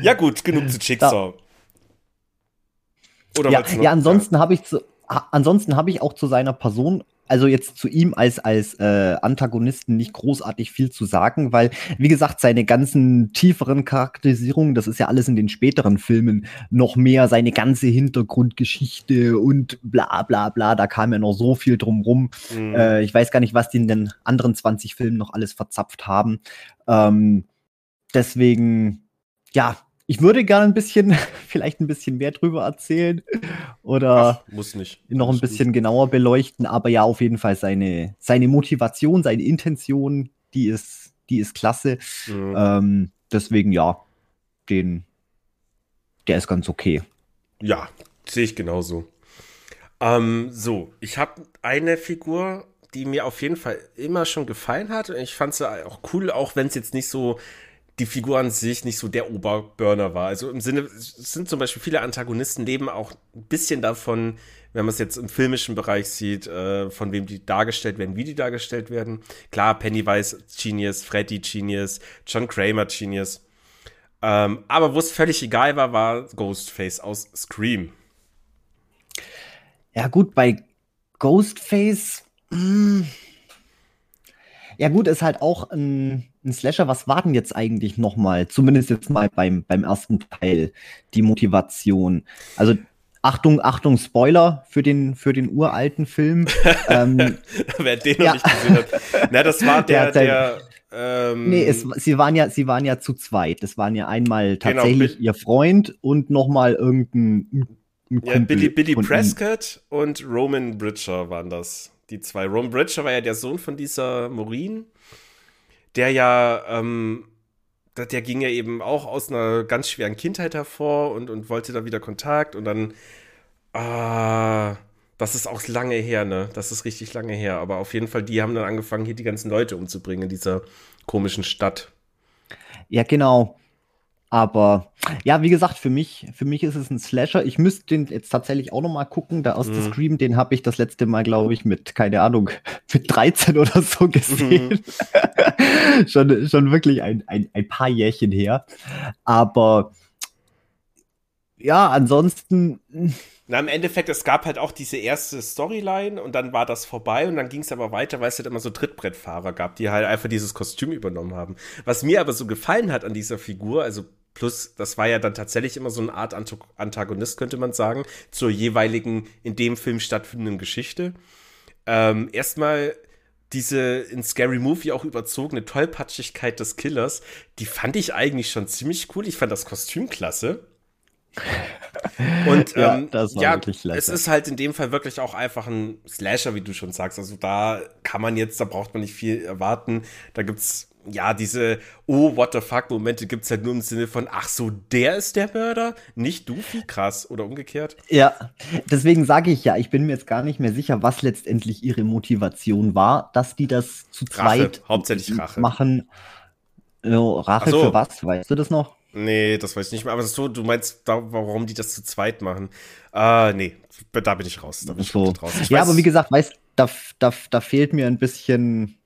Ja, gut, genug zu Jigsaw. Oder ja, ja, ansonsten habe ich zu, ansonsten habe ich auch zu seiner Person also jetzt zu ihm als, als äh, Antagonisten nicht großartig viel zu sagen, weil, wie gesagt, seine ganzen tieferen Charakterisierungen, das ist ja alles in den späteren Filmen noch mehr, seine ganze Hintergrundgeschichte und bla bla bla, da kam ja noch so viel drumrum. Mhm. Äh, ich weiß gar nicht, was die in den anderen 20 Filmen noch alles verzapft haben. Ähm, deswegen, ja, ich würde gerne ein bisschen, vielleicht ein bisschen mehr drüber erzählen oder Ach, muss nicht. noch ein bisschen genauer beleuchten, aber ja, auf jeden Fall seine, seine Motivation, seine Intention, die ist, die ist klasse. Mhm. Ähm, deswegen ja, den, der ist ganz okay. Ja, sehe ich genauso. Ähm, so, ich habe eine Figur, die mir auf jeden Fall immer schon gefallen hat. Ich fand sie auch cool, auch wenn es jetzt nicht so die Figur an sich nicht so der Oberburner war. Also im Sinne, es sind zum Beispiel viele Antagonisten leben auch ein bisschen davon, wenn man es jetzt im filmischen Bereich sieht, äh, von wem die dargestellt werden, wie die dargestellt werden. Klar, Pennywise Genius, Freddy Genius, John Kramer Genius. Ähm, aber wo es völlig egal war, war Ghostface aus Scream. Ja gut, bei Ghostface. Mh, hm. ja gut, ist halt auch ein ein Slasher, was war denn jetzt eigentlich nochmal, zumindest jetzt mal beim, beim ersten Teil, die Motivation? Also Achtung, Achtung, Spoiler für den, für den uralten Film. ähm, Wer den noch ja. nicht gesehen hat. Na, das war der, der, der ähm, nee, es, sie waren ja, sie waren ja zu zweit. Das waren ja einmal genau, tatsächlich genau, ihr Freund und nochmal irgendein ein ja, Billy, Billy Prescott und Roman Bridger waren das. Die zwei. Roman Bridger war ja der Sohn von dieser Maureen der ja, ähm, der ging ja eben auch aus einer ganz schweren Kindheit hervor und, und wollte da wieder Kontakt und dann, ah, das ist auch lange her, ne? Das ist richtig lange her. Aber auf jeden Fall, die haben dann angefangen, hier die ganzen Leute umzubringen in dieser komischen Stadt. Ja, genau. Aber ja, wie gesagt, für mich, für mich ist es ein Slasher. Ich müsste den jetzt tatsächlich auch noch mal gucken. Der aus mhm. Scream, den habe ich das letzte Mal, glaube ich, mit, keine Ahnung, mit 13 oder so gesehen. Mhm. schon, schon wirklich ein, ein, ein paar Jährchen her. Aber ja, ansonsten. Na, im Endeffekt, es gab halt auch diese erste Storyline und dann war das vorbei und dann ging es aber weiter, weil es halt immer so Trittbrettfahrer gab, die halt einfach dieses Kostüm übernommen haben. Was mir aber so gefallen hat an dieser Figur, also plus, das war ja dann tatsächlich immer so eine Art Antagonist, könnte man sagen, zur jeweiligen in dem Film stattfindenden Geschichte. Ähm, erstmal diese in Scary Movie auch überzogene Tollpatschigkeit des Killers, die fand ich eigentlich schon ziemlich cool. Ich fand das Kostüm klasse. Und ja, ähm, ja es ist halt in dem Fall wirklich auch einfach ein Slasher, wie du schon sagst. Also da kann man jetzt, da braucht man nicht viel erwarten. Da gibt's ja, diese Oh, what the fuck Momente gibt es halt nur im Sinne von, ach so, der ist der Mörder, nicht du, viel krass oder umgekehrt. Ja, deswegen sage ich ja, ich bin mir jetzt gar nicht mehr sicher, was letztendlich ihre Motivation war, dass die das zu Rache, zweit hauptsächlich Rache. machen. Jo, Rache so. für was? Weißt du das noch? Nee, das weiß ich nicht mehr. Aber so, du meinst, da, warum die das zu zweit machen? Äh, nee, da bin ich raus. Da bin so. ich raus. Ich ja, aber wie gesagt, weißt da, da, da fehlt mir ein bisschen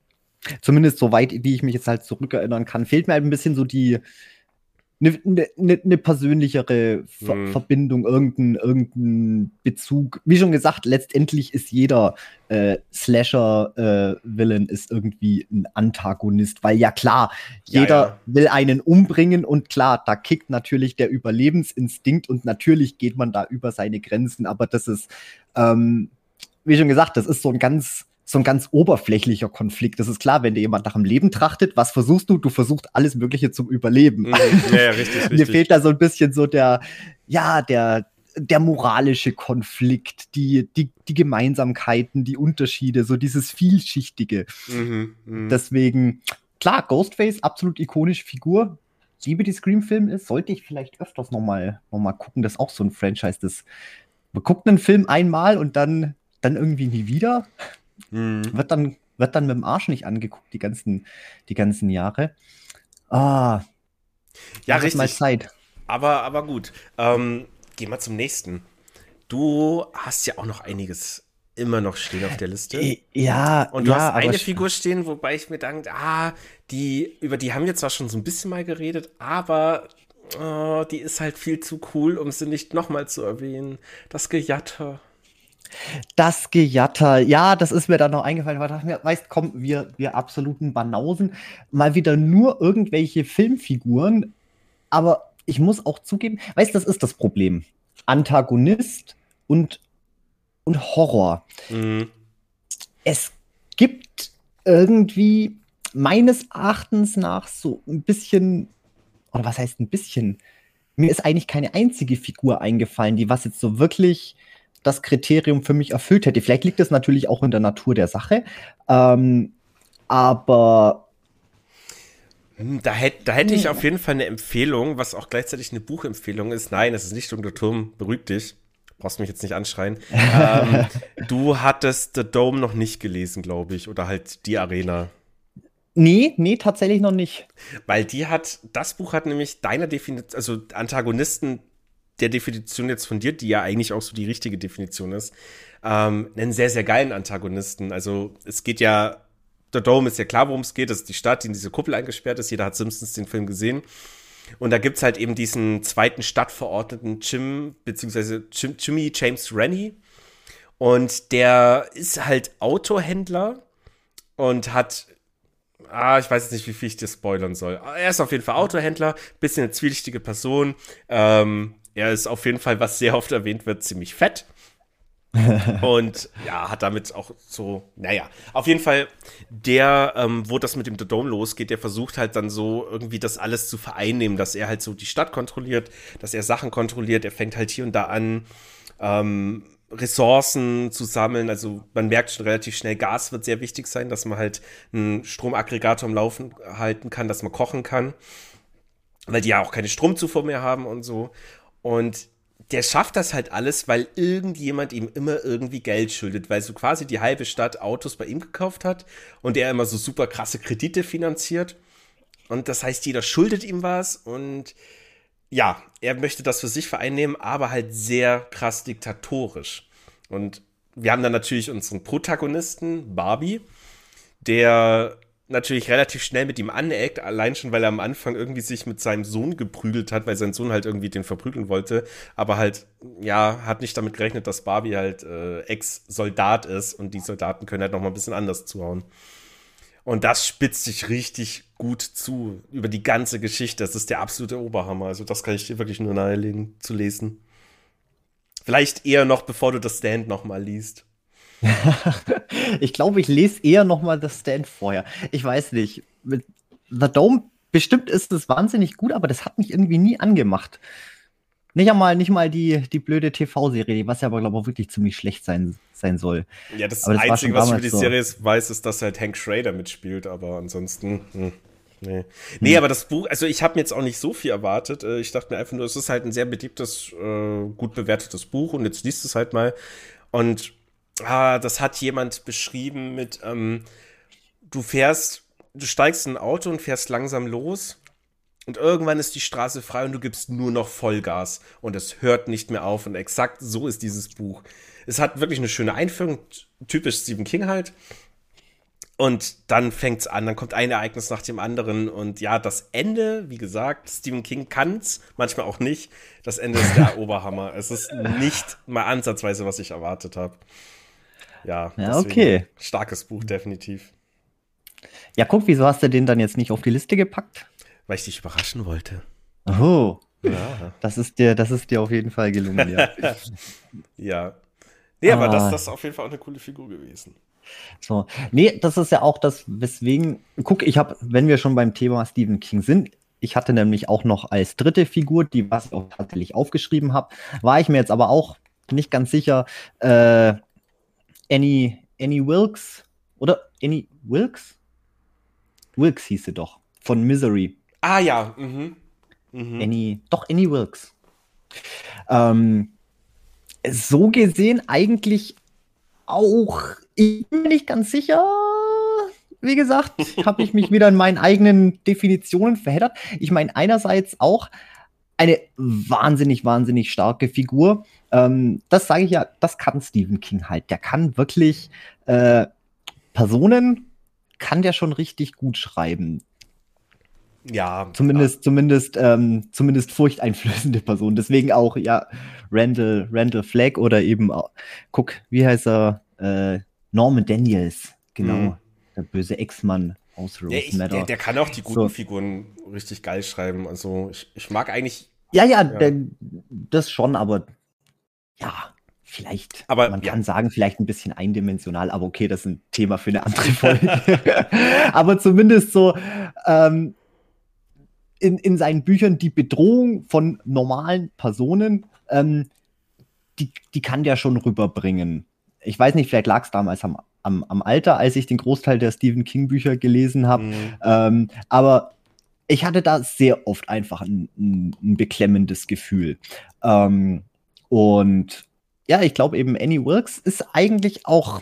zumindest so weit, wie ich mich jetzt halt zurückerinnern kann, fehlt mir halt ein bisschen so die eine ne, ne, ne persönlichere Ver hm. Verbindung, irgendein, irgendein Bezug. Wie schon gesagt, letztendlich ist jeder äh, Slasher-Villain äh, ist irgendwie ein Antagonist, weil ja klar, jeder ja, ja. will einen umbringen und klar, da kickt natürlich der Überlebensinstinkt und natürlich geht man da über seine Grenzen, aber das ist, ähm, wie schon gesagt, das ist so ein ganz so ein ganz oberflächlicher Konflikt. Das ist klar, wenn dir jemand nach dem Leben trachtet, was versuchst du? Du versuchst alles Mögliche zum Überleben. Mhm. Ja, ja, richtig, richtig. Mir fehlt da so ein bisschen so der, ja, der, der moralische Konflikt, die, die, die Gemeinsamkeiten, die Unterschiede, so dieses Vielschichtige. Mhm, mh. Deswegen, klar, Ghostface, absolut ikonische Figur. Liebe die Scream-Film ist, sollte ich vielleicht öfters nochmal noch mal gucken. Das ist auch so ein Franchise, das man guckt einen Film einmal und dann, dann irgendwie nie wieder. Mhm. Wird, dann, wird dann mit dem Arsch nicht angeguckt, die ganzen, die ganzen Jahre. Ah. Ja, richtig. Mal Zeit. Aber, aber gut. Ähm, gehen wir zum nächsten. Du hast ja auch noch einiges immer noch stehen auf der Liste. Äh, ja, und du ja, hast eine Figur stehen, wobei ich mir denke, ah, die, über die haben wir zwar schon so ein bisschen mal geredet, aber oh, die ist halt viel zu cool, um sie nicht nochmal zu erwähnen. Das Gejatter. Das Gejatter, ja, das ist mir dann noch eingefallen, weil ich mir, weißt, komm, wir, wir absoluten Banausen, mal wieder nur irgendwelche Filmfiguren, aber ich muss auch zugeben, weißt, das ist das Problem. Antagonist und, und Horror. Mhm. Es gibt irgendwie meines Erachtens nach so ein bisschen, oder was heißt ein bisschen? Mir ist eigentlich keine einzige Figur eingefallen, die was jetzt so wirklich das Kriterium für mich erfüllt hätte. Vielleicht liegt es natürlich auch in der Natur der Sache. Ähm, aber hm, da hätte, da hätte ich auf jeden Fall eine Empfehlung, was auch gleichzeitig eine Buchempfehlung ist. Nein, es ist nicht der Turm, beruhig dich. Brauchst mich jetzt nicht anschreien. ähm, du hattest The Dome noch nicht gelesen, glaube ich, oder halt die Arena. Nee, nee, tatsächlich noch nicht. Weil die hat, das Buch hat nämlich deiner Definition, also Antagonisten der Definition jetzt von dir, die ja eigentlich auch so die richtige Definition ist, ähm, einen sehr, sehr geilen Antagonisten. Also es geht ja, der Dome ist ja klar, worum es geht. Das ist die Stadt, die in diese Kuppel eingesperrt ist. Jeder hat Simpsons den Film gesehen. Und da gibt es halt eben diesen zweiten Stadtverordneten Jim, beziehungsweise Jim, Jimmy James Rennie. Und der ist halt Autohändler und hat ah, ich weiß jetzt nicht, wie viel ich dir spoilern soll. Er ist auf jeden Fall Autohändler, bisschen eine zwielichtige Person, ähm, er ist auf jeden Fall, was sehr oft erwähnt wird, ziemlich fett. und ja, hat damit auch so, naja, auf jeden Fall, der, ähm, wo das mit dem The Dome losgeht, der versucht halt dann so irgendwie das alles zu vereinnehmen, dass er halt so die Stadt kontrolliert, dass er Sachen kontrolliert, er fängt halt hier und da an, ähm, Ressourcen zu sammeln. Also man merkt schon relativ schnell, Gas wird sehr wichtig sein, dass man halt einen Stromaggregator am Laufen halten kann, dass man kochen kann, weil die ja auch keine Stromzufuhr mehr haben und so. Und der schafft das halt alles, weil irgendjemand ihm immer irgendwie Geld schuldet, weil so quasi die halbe Stadt Autos bei ihm gekauft hat und er immer so super krasse Kredite finanziert. Und das heißt, jeder schuldet ihm was und ja, er möchte das für sich vereinnehmen, aber halt sehr krass diktatorisch. Und wir haben dann natürlich unseren Protagonisten, Barbie, der natürlich relativ schnell mit ihm aneckt, allein schon, weil er am Anfang irgendwie sich mit seinem Sohn geprügelt hat, weil sein Sohn halt irgendwie den verprügeln wollte, aber halt, ja, hat nicht damit gerechnet, dass Barbie halt äh, Ex-Soldat ist und die Soldaten können halt noch mal ein bisschen anders zuhauen. Und das spitzt sich richtig gut zu über die ganze Geschichte. Das ist der absolute Oberhammer. Also das kann ich dir wirklich nur nahelegen zu lesen. Vielleicht eher noch, bevor du das Stand noch mal liest. ich glaube, ich lese eher noch mal das Stand vorher. Ich weiß nicht. Mit The Dome, bestimmt ist es wahnsinnig gut, aber das hat mich irgendwie nie angemacht. Nicht einmal, nicht mal die, die blöde TV-Serie, was ja aber, glaube ich, auch wirklich ziemlich schlecht sein, sein soll. Ja, das, das Einzige, was ich über die so. Serie weiß, ist, dass halt Hank Schrader mitspielt, aber ansonsten. Hm. Nee. Nee, hm. aber das Buch, also ich habe mir jetzt auch nicht so viel erwartet. Äh, ich dachte mir einfach nur, es ist halt ein sehr beliebtes, äh, gut bewertetes Buch und jetzt liest es halt mal. Und ah, das hat jemand beschrieben mit, ähm, du fährst, du steigst in ein Auto und fährst langsam los und irgendwann ist die Straße frei und du gibst nur noch Vollgas und es hört nicht mehr auf und exakt so ist dieses Buch. Es hat wirklich eine schöne Einführung, typisch Stephen King halt. Und dann fängt's an, dann kommt ein Ereignis nach dem anderen. Und ja, das Ende, wie gesagt, Stephen King kann's, manchmal auch nicht. Das Ende ist der Oberhammer. Es ist nicht mal ansatzweise, was ich erwartet habe. Ja, ja okay. Starkes Buch, definitiv. Ja, guck, wieso hast du den dann jetzt nicht auf die Liste gepackt? Weil ich dich überraschen wollte. Oh. Ja. Das ist dir, das ist dir auf jeden Fall gelungen, ja. ja. Nee, aber das, ah. das ist auf jeden Fall auch eine coole Figur gewesen. So, nee, das ist ja auch das, weswegen, guck, ich habe, wenn wir schon beim Thema Stephen King sind, ich hatte nämlich auch noch als dritte Figur, die was ich auch tatsächlich aufgeschrieben habe, war ich mir jetzt aber auch nicht ganz sicher, äh, Annie, Annie Wilkes, oder Annie Wilkes? Wilkes hieß sie doch, von Misery. Ah ja, mhm. mhm. Annie, doch, Annie Wilkes. Ähm, so gesehen eigentlich auch, ich bin nicht ganz sicher. Wie gesagt, habe ich mich wieder in meinen eigenen Definitionen verheddert. Ich meine, einerseits auch eine wahnsinnig, wahnsinnig starke Figur. Ähm, das sage ich ja, das kann Stephen King halt. Der kann wirklich äh, Personen, kann der schon richtig gut schreiben. Ja. Zumindest, ja. zumindest, ähm, zumindest furchteinflößende Personen. Deswegen auch, ja, Randall, Randall Flagg oder eben, guck, wie heißt er? Äh, Norman Daniels, genau. Mhm. Der böse Ex-Mann aus Rose ich, Matter. Der, der, kann auch die guten so. Figuren richtig geil schreiben. Also ich, ich mag eigentlich. Ja, ja, ja. Der, das schon, aber ja, vielleicht. Aber man ja. kann sagen, vielleicht ein bisschen eindimensional, aber okay, das ist ein Thema für eine andere Folge. aber zumindest so, ähm, in, in seinen Büchern die Bedrohung von normalen Personen, ähm, die, die kann der schon rüberbringen. Ich weiß nicht, vielleicht lag es damals am, am, am, Alter, als ich den Großteil der Stephen King-Bücher gelesen habe. Mhm. Ähm, aber ich hatte da sehr oft einfach ein, ein, ein beklemmendes Gefühl. Ähm, und ja, ich glaube eben, Annie Wilkes ist eigentlich auch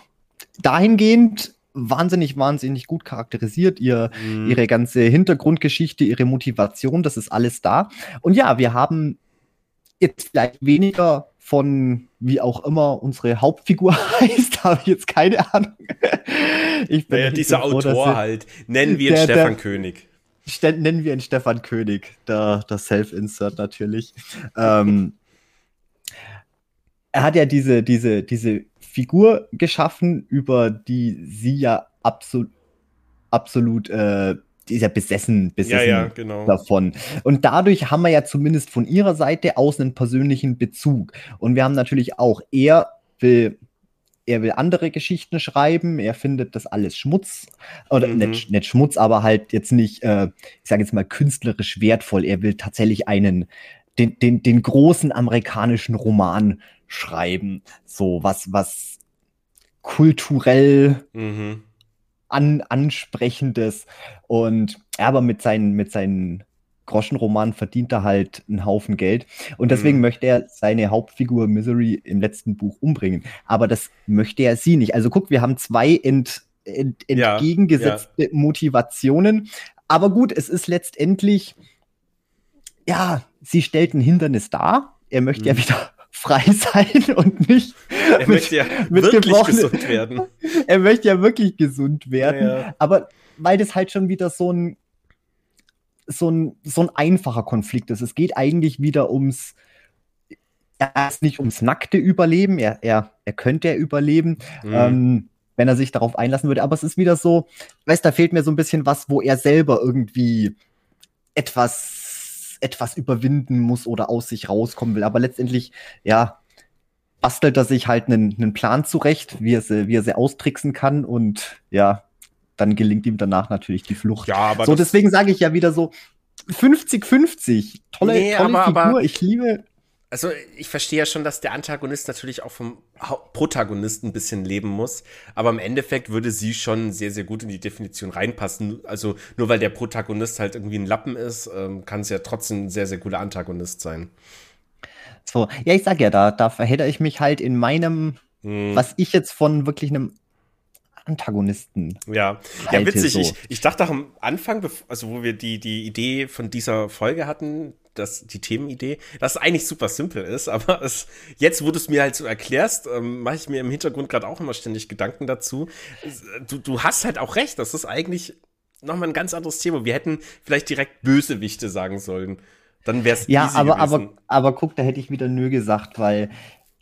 dahingehend wahnsinnig, wahnsinnig gut charakterisiert. Ihr, mhm. Ihre ganze Hintergrundgeschichte, ihre Motivation, das ist alles da. Und ja, wir haben jetzt vielleicht weniger von wie auch immer unsere Hauptfigur heißt, habe ich jetzt keine Ahnung. ich bin naja, dieser froh, Autor halt. Nennen wir ihn der, Stefan der, König. Nennen wir ihn Stefan König, der, der Self-Insert natürlich. ähm, er hat ja diese, diese, diese Figur geschaffen, über die sie ja absolut, absolut, äh, die ist ja besessen, besessen ja, ja, genau. davon. Und dadurch haben wir ja zumindest von ihrer Seite aus einen persönlichen Bezug. Und wir haben natürlich auch, er will er will andere Geschichten schreiben, er findet das alles Schmutz. Oder mhm. nicht, nicht, Schmutz, aber halt jetzt nicht, äh, ich sage jetzt mal, künstlerisch wertvoll. Er will tatsächlich einen, den, den, den großen amerikanischen Roman schreiben. So was, was kulturell mhm. An, ansprechendes. Und ja, aber mit seinen, mit seinen Groschenromanen verdient er halt einen Haufen Geld. Und deswegen mhm. möchte er seine Hauptfigur Misery im letzten Buch umbringen. Aber das möchte er sie nicht. Also guck, wir haben zwei ent, ent, entgegengesetzte ja, ja. Motivationen. Aber gut, es ist letztendlich, ja, sie stellt ein Hindernis dar. Er möchte mhm. ja wieder frei sein und nicht. Er möchte ja wirklich gesund werden. Er möchte ja wirklich gesund werden. Ja. Aber weil das halt schon wieder so ein, so ein, so ein einfacher Konflikt ist. Es geht eigentlich wieder ums, erst nicht ums nackte Überleben. Er, er, er könnte ja überleben. Mhm. Ähm, wenn er sich darauf einlassen würde. Aber es ist wieder so, weißt, da fehlt mir so ein bisschen was, wo er selber irgendwie etwas etwas überwinden muss oder aus sich rauskommen will. Aber letztendlich, ja, bastelt er sich halt einen, einen Plan zurecht, wie er, sie, wie er sie austricksen kann und ja, dann gelingt ihm danach natürlich die Flucht. Ja, aber so, deswegen sage ich ja wieder so 50-50. Tolle, nee, tolle aber, Figur, aber, ich liebe. Also ich verstehe ja schon, dass der Antagonist natürlich auch vom Protagonisten ein bisschen leben muss, aber im Endeffekt würde sie schon sehr, sehr gut in die Definition reinpassen. Also nur weil der Protagonist halt irgendwie ein Lappen ist, ähm, kann es ja trotzdem ein sehr, sehr guter Antagonist sein. So, ja, ich sag ja, da, da verhedder ich mich halt in meinem, hm. was ich jetzt von wirklich einem Antagonisten. Ja, ja witzig. So. Ich, ich dachte auch am Anfang, also wo wir die, die Idee von dieser Folge hatten, dass die Themenidee, dass es eigentlich super simpel ist, aber es, jetzt, wo du es mir halt so erklärst, ähm, mache ich mir im Hintergrund gerade auch immer ständig Gedanken dazu. Du, du hast halt auch recht, das ist eigentlich nochmal ein ganz anderes Thema. Wir hätten vielleicht direkt Bösewichte sagen sollen. Dann wäre es Ja, aber, aber, aber guck, da hätte ich wieder nö gesagt, weil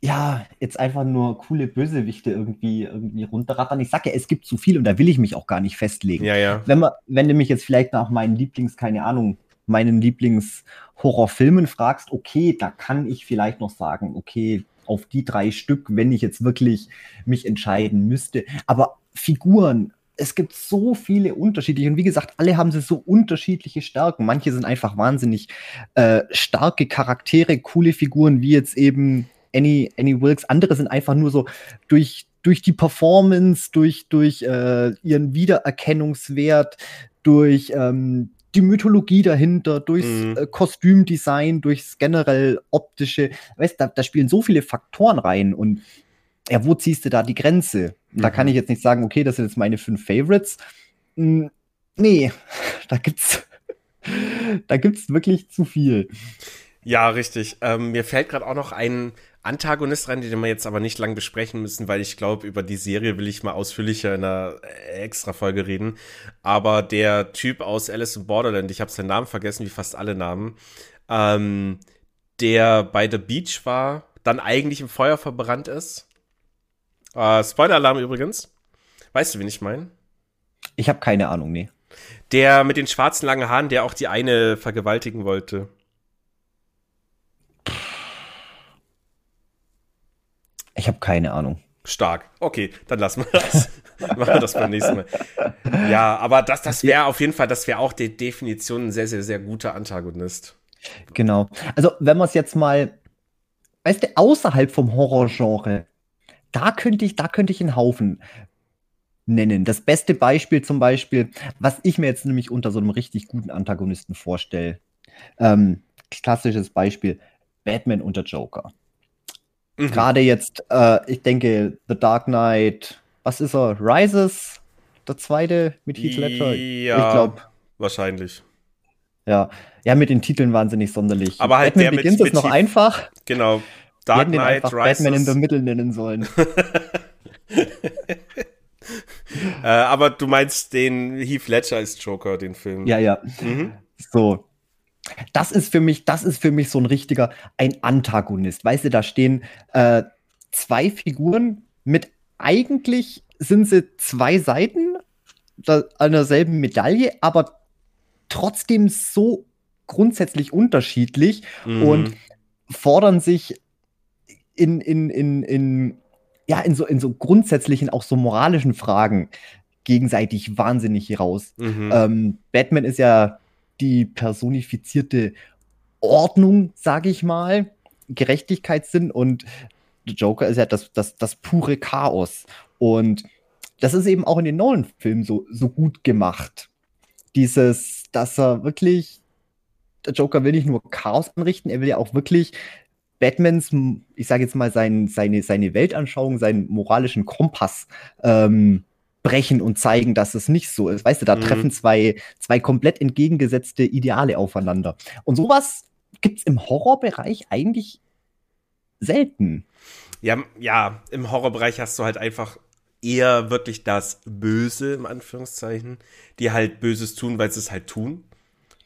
ja, jetzt einfach nur coole Bösewichte irgendwie, irgendwie runterrattern. Ich sag ja, es gibt zu viel und da will ich mich auch gar nicht festlegen. Ja, ja. Wenn, man, wenn du mich jetzt vielleicht nach meinen Lieblings, keine Ahnung, meinen Lieblingshorrorfilmen fragst, okay, da kann ich vielleicht noch sagen, okay, auf die drei Stück, wenn ich jetzt wirklich mich entscheiden müsste. Aber Figuren, es gibt so viele unterschiedliche und wie gesagt, alle haben sie so unterschiedliche Stärken. Manche sind einfach wahnsinnig äh, starke Charaktere, coole Figuren, wie jetzt eben Annie, Annie Wilkes. Andere sind einfach nur so durch, durch die Performance, durch, durch äh, ihren Wiedererkennungswert, durch ähm, die Mythologie dahinter, durchs mhm. äh, Kostümdesign, durchs generell optische. Weißt da, da spielen so viele Faktoren rein und ja, wo ziehst du da die Grenze? Mhm. Da kann ich jetzt nicht sagen, okay, das sind jetzt meine fünf Favorites. Hm, nee, da gibt's, da gibt's wirklich zu viel. Ja, richtig. Ähm, mir fällt gerade auch noch ein Antagonist rein, den wir jetzt aber nicht lang besprechen müssen, weil ich glaube, über die Serie will ich mal ausführlicher in einer extra Folge reden. Aber der Typ aus Alice in Borderland, ich habe seinen Namen vergessen, wie fast alle Namen, ähm, der bei The Beach war, dann eigentlich im Feuer verbrannt ist. Äh, Spoiler-Alarm übrigens. Weißt du, wen ich meine? Ich habe keine Ahnung, nee. Der mit den schwarzen langen Haaren, der auch die eine vergewaltigen wollte. Ich habe keine Ahnung. Stark. Okay, dann lassen wir das. Machen wir das beim nächsten Mal. Ja, aber das, das wäre auf jeden Fall, das wäre auch die Definition ein sehr, sehr, sehr guter Antagonist. Genau. Also, wenn man es jetzt mal, weißt du, außerhalb vom Horrorgenre, da könnte ich, da könnte ich einen Haufen nennen. Das beste Beispiel zum Beispiel, was ich mir jetzt nämlich unter so einem richtig guten Antagonisten vorstelle. Ähm, klassisches Beispiel: Batman unter Joker. Mhm. Gerade jetzt, äh, ich denke, The Dark Knight, was ist er? Rises, der zweite mit Heath Ledger? Ja, ich glaube. Wahrscheinlich. Ja. ja, mit den Titeln wahnsinnig sonderlich. Aber halt Batman der Begins mit, ist noch Heath, einfach. Genau. Dark Knight, Rises. Batman in the Middle nennen sollen. äh, aber du meinst den Heath Ledger als Joker, den Film. Ja, ja. Mhm. So, das ist für mich, das ist für mich so ein richtiger, ein Antagonist. Weißt du, da stehen äh, zwei Figuren mit eigentlich sind sie zwei Seiten einer selben Medaille, aber trotzdem so grundsätzlich unterschiedlich mhm. und fordern sich in, in, in, in, ja, in so, in so grundsätzlichen, auch so moralischen Fragen gegenseitig wahnsinnig heraus. Mhm. Ähm, Batman ist ja die personifizierte Ordnung, sage ich mal, Gerechtigkeitssinn und Joker ist ja das, das, das pure Chaos. Und das ist eben auch in den neuen Filmen so, so gut gemacht. Dieses, dass er wirklich, der Joker will nicht nur Chaos anrichten, er will ja auch wirklich Batmans, ich sage jetzt mal, sein, seine, seine Weltanschauung, seinen moralischen Kompass ähm, brechen und zeigen, dass es nicht so ist. Weißt du, da mhm. treffen zwei, zwei komplett entgegengesetzte Ideale aufeinander. Und sowas gibt es im Horrorbereich eigentlich selten. Ja, ja, im Horrorbereich hast du halt einfach eher wirklich das Böse, im Anführungszeichen, die halt Böses tun, weil sie es halt tun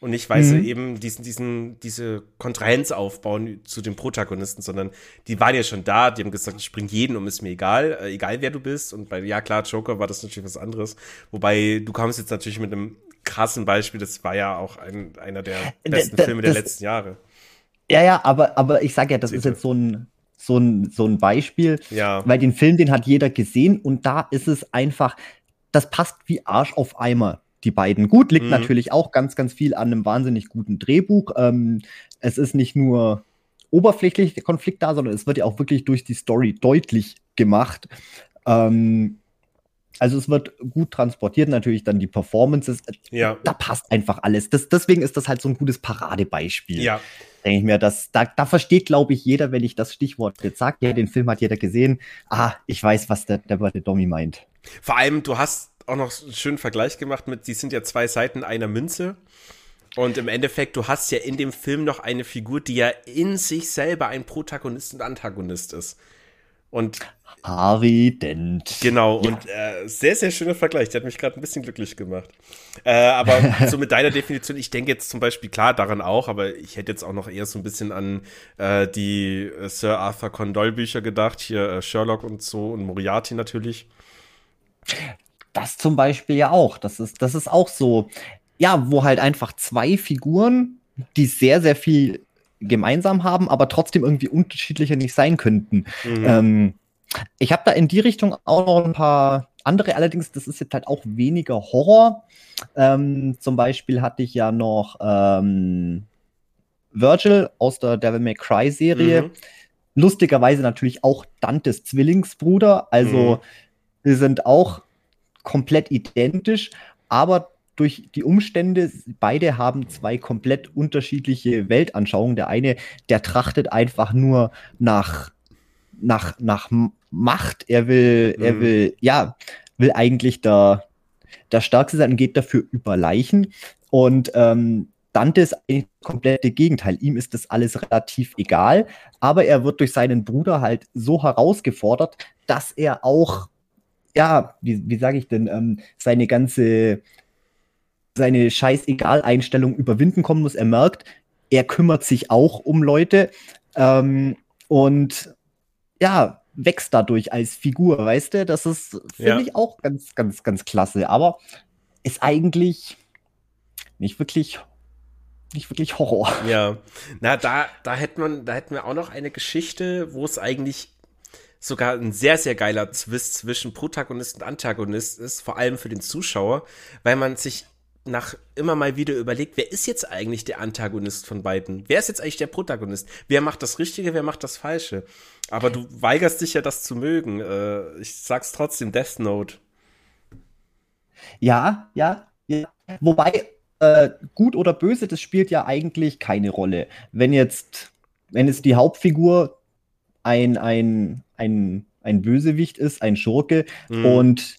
und nicht, weil mhm. eben diesen, diesen, diese Kontrahenz aufbauen zu den Protagonisten, sondern die waren ja schon da, die haben gesagt, ich bring jeden um, ist mir egal, äh, egal wer du bist. Und bei, ja klar, Joker war das natürlich was anderes. Wobei, du kommst jetzt natürlich mit einem krassen Beispiel, das war ja auch ein, einer der besten D Filme der letzten Jahre. Ja, ja, aber, aber ich sag ja, das Sicher. ist jetzt so ein, so ein, so ein Beispiel, ja. weil den Film, den hat jeder gesehen und da ist es einfach, das passt wie Arsch auf Eimer die beiden. Gut, liegt mhm. natürlich auch ganz, ganz viel an einem wahnsinnig guten Drehbuch. Ähm, es ist nicht nur oberflächlich der Konflikt da, sondern es wird ja auch wirklich durch die Story deutlich gemacht. Ähm, also es wird gut transportiert, natürlich dann die Performances. Ja. Da passt einfach alles. Das, deswegen ist das halt so ein gutes Paradebeispiel. Ja. Denke ich mir, dass, da, da versteht, glaube ich, jeder, wenn ich das Stichwort jetzt sage, ja, den Film hat jeder gesehen. Ah, ich weiß, was der, der, der Domi meint. Vor allem, du hast auch noch einen schönen Vergleich gemacht mit, die sind ja zwei Seiten einer Münze. Und im Endeffekt, du hast ja in dem Film noch eine Figur, die ja in sich selber ein Protagonist und Antagonist ist. Und Harvey Dent. Genau, ja. und äh, sehr, sehr schöner Vergleich. Der hat mich gerade ein bisschen glücklich gemacht. Äh, aber so mit deiner Definition, ich denke jetzt zum Beispiel, klar, daran auch, aber ich hätte jetzt auch noch eher so ein bisschen an äh, die äh, Sir Arthur Conan Doyle Bücher gedacht, hier äh, Sherlock und so und Moriarty natürlich. Das zum Beispiel ja auch. Das ist, das ist auch so, ja, wo halt einfach zwei Figuren, die sehr, sehr viel gemeinsam haben, aber trotzdem irgendwie unterschiedlicher nicht sein könnten. Mhm. Ähm, ich habe da in die Richtung auch noch ein paar andere, allerdings, das ist jetzt halt auch weniger Horror. Ähm, zum Beispiel hatte ich ja noch ähm, Virgil aus der Devil May Cry Serie. Mhm. Lustigerweise natürlich auch Dantes Zwillingsbruder. Also, mhm. wir sind auch komplett identisch, aber durch die Umstände, beide haben zwei komplett unterschiedliche Weltanschauungen. Der eine, der trachtet einfach nur nach, nach, nach Macht. Er will, mhm. er will, ja, will eigentlich der, der Stärkste sein und geht dafür über Leichen. Und ähm, Dante ist eigentlich das komplette Gegenteil. Ihm ist das alles relativ egal, aber er wird durch seinen Bruder halt so herausgefordert, dass er auch, ja, wie, wie sage ich denn, ähm, seine ganze seine Scheißegal-Einstellung überwinden kommen muss. Er merkt, er kümmert sich auch um Leute ähm, und ja, wächst dadurch als Figur, weißt du? Das ist, finde ja. ich, auch ganz, ganz, ganz klasse. Aber ist eigentlich nicht wirklich nicht wirklich Horror. Ja, na da da hätte man da hätten wir auch noch eine Geschichte, wo es eigentlich sogar ein sehr sehr geiler Twist zwischen Protagonist und Antagonist ist, vor allem für den Zuschauer, weil man sich nach immer mal wieder überlegt, wer ist jetzt eigentlich der Antagonist von beiden? Wer ist jetzt eigentlich der Protagonist? Wer macht das Richtige, wer macht das Falsche? Aber du weigerst dich ja, das zu mögen. Äh, ich sag's trotzdem, Death Note. Ja, ja, ja. Wobei, äh, gut oder böse, das spielt ja eigentlich keine Rolle. Wenn jetzt, wenn jetzt die Hauptfigur ein, ein, ein, ein Bösewicht ist, ein Schurke, mhm. und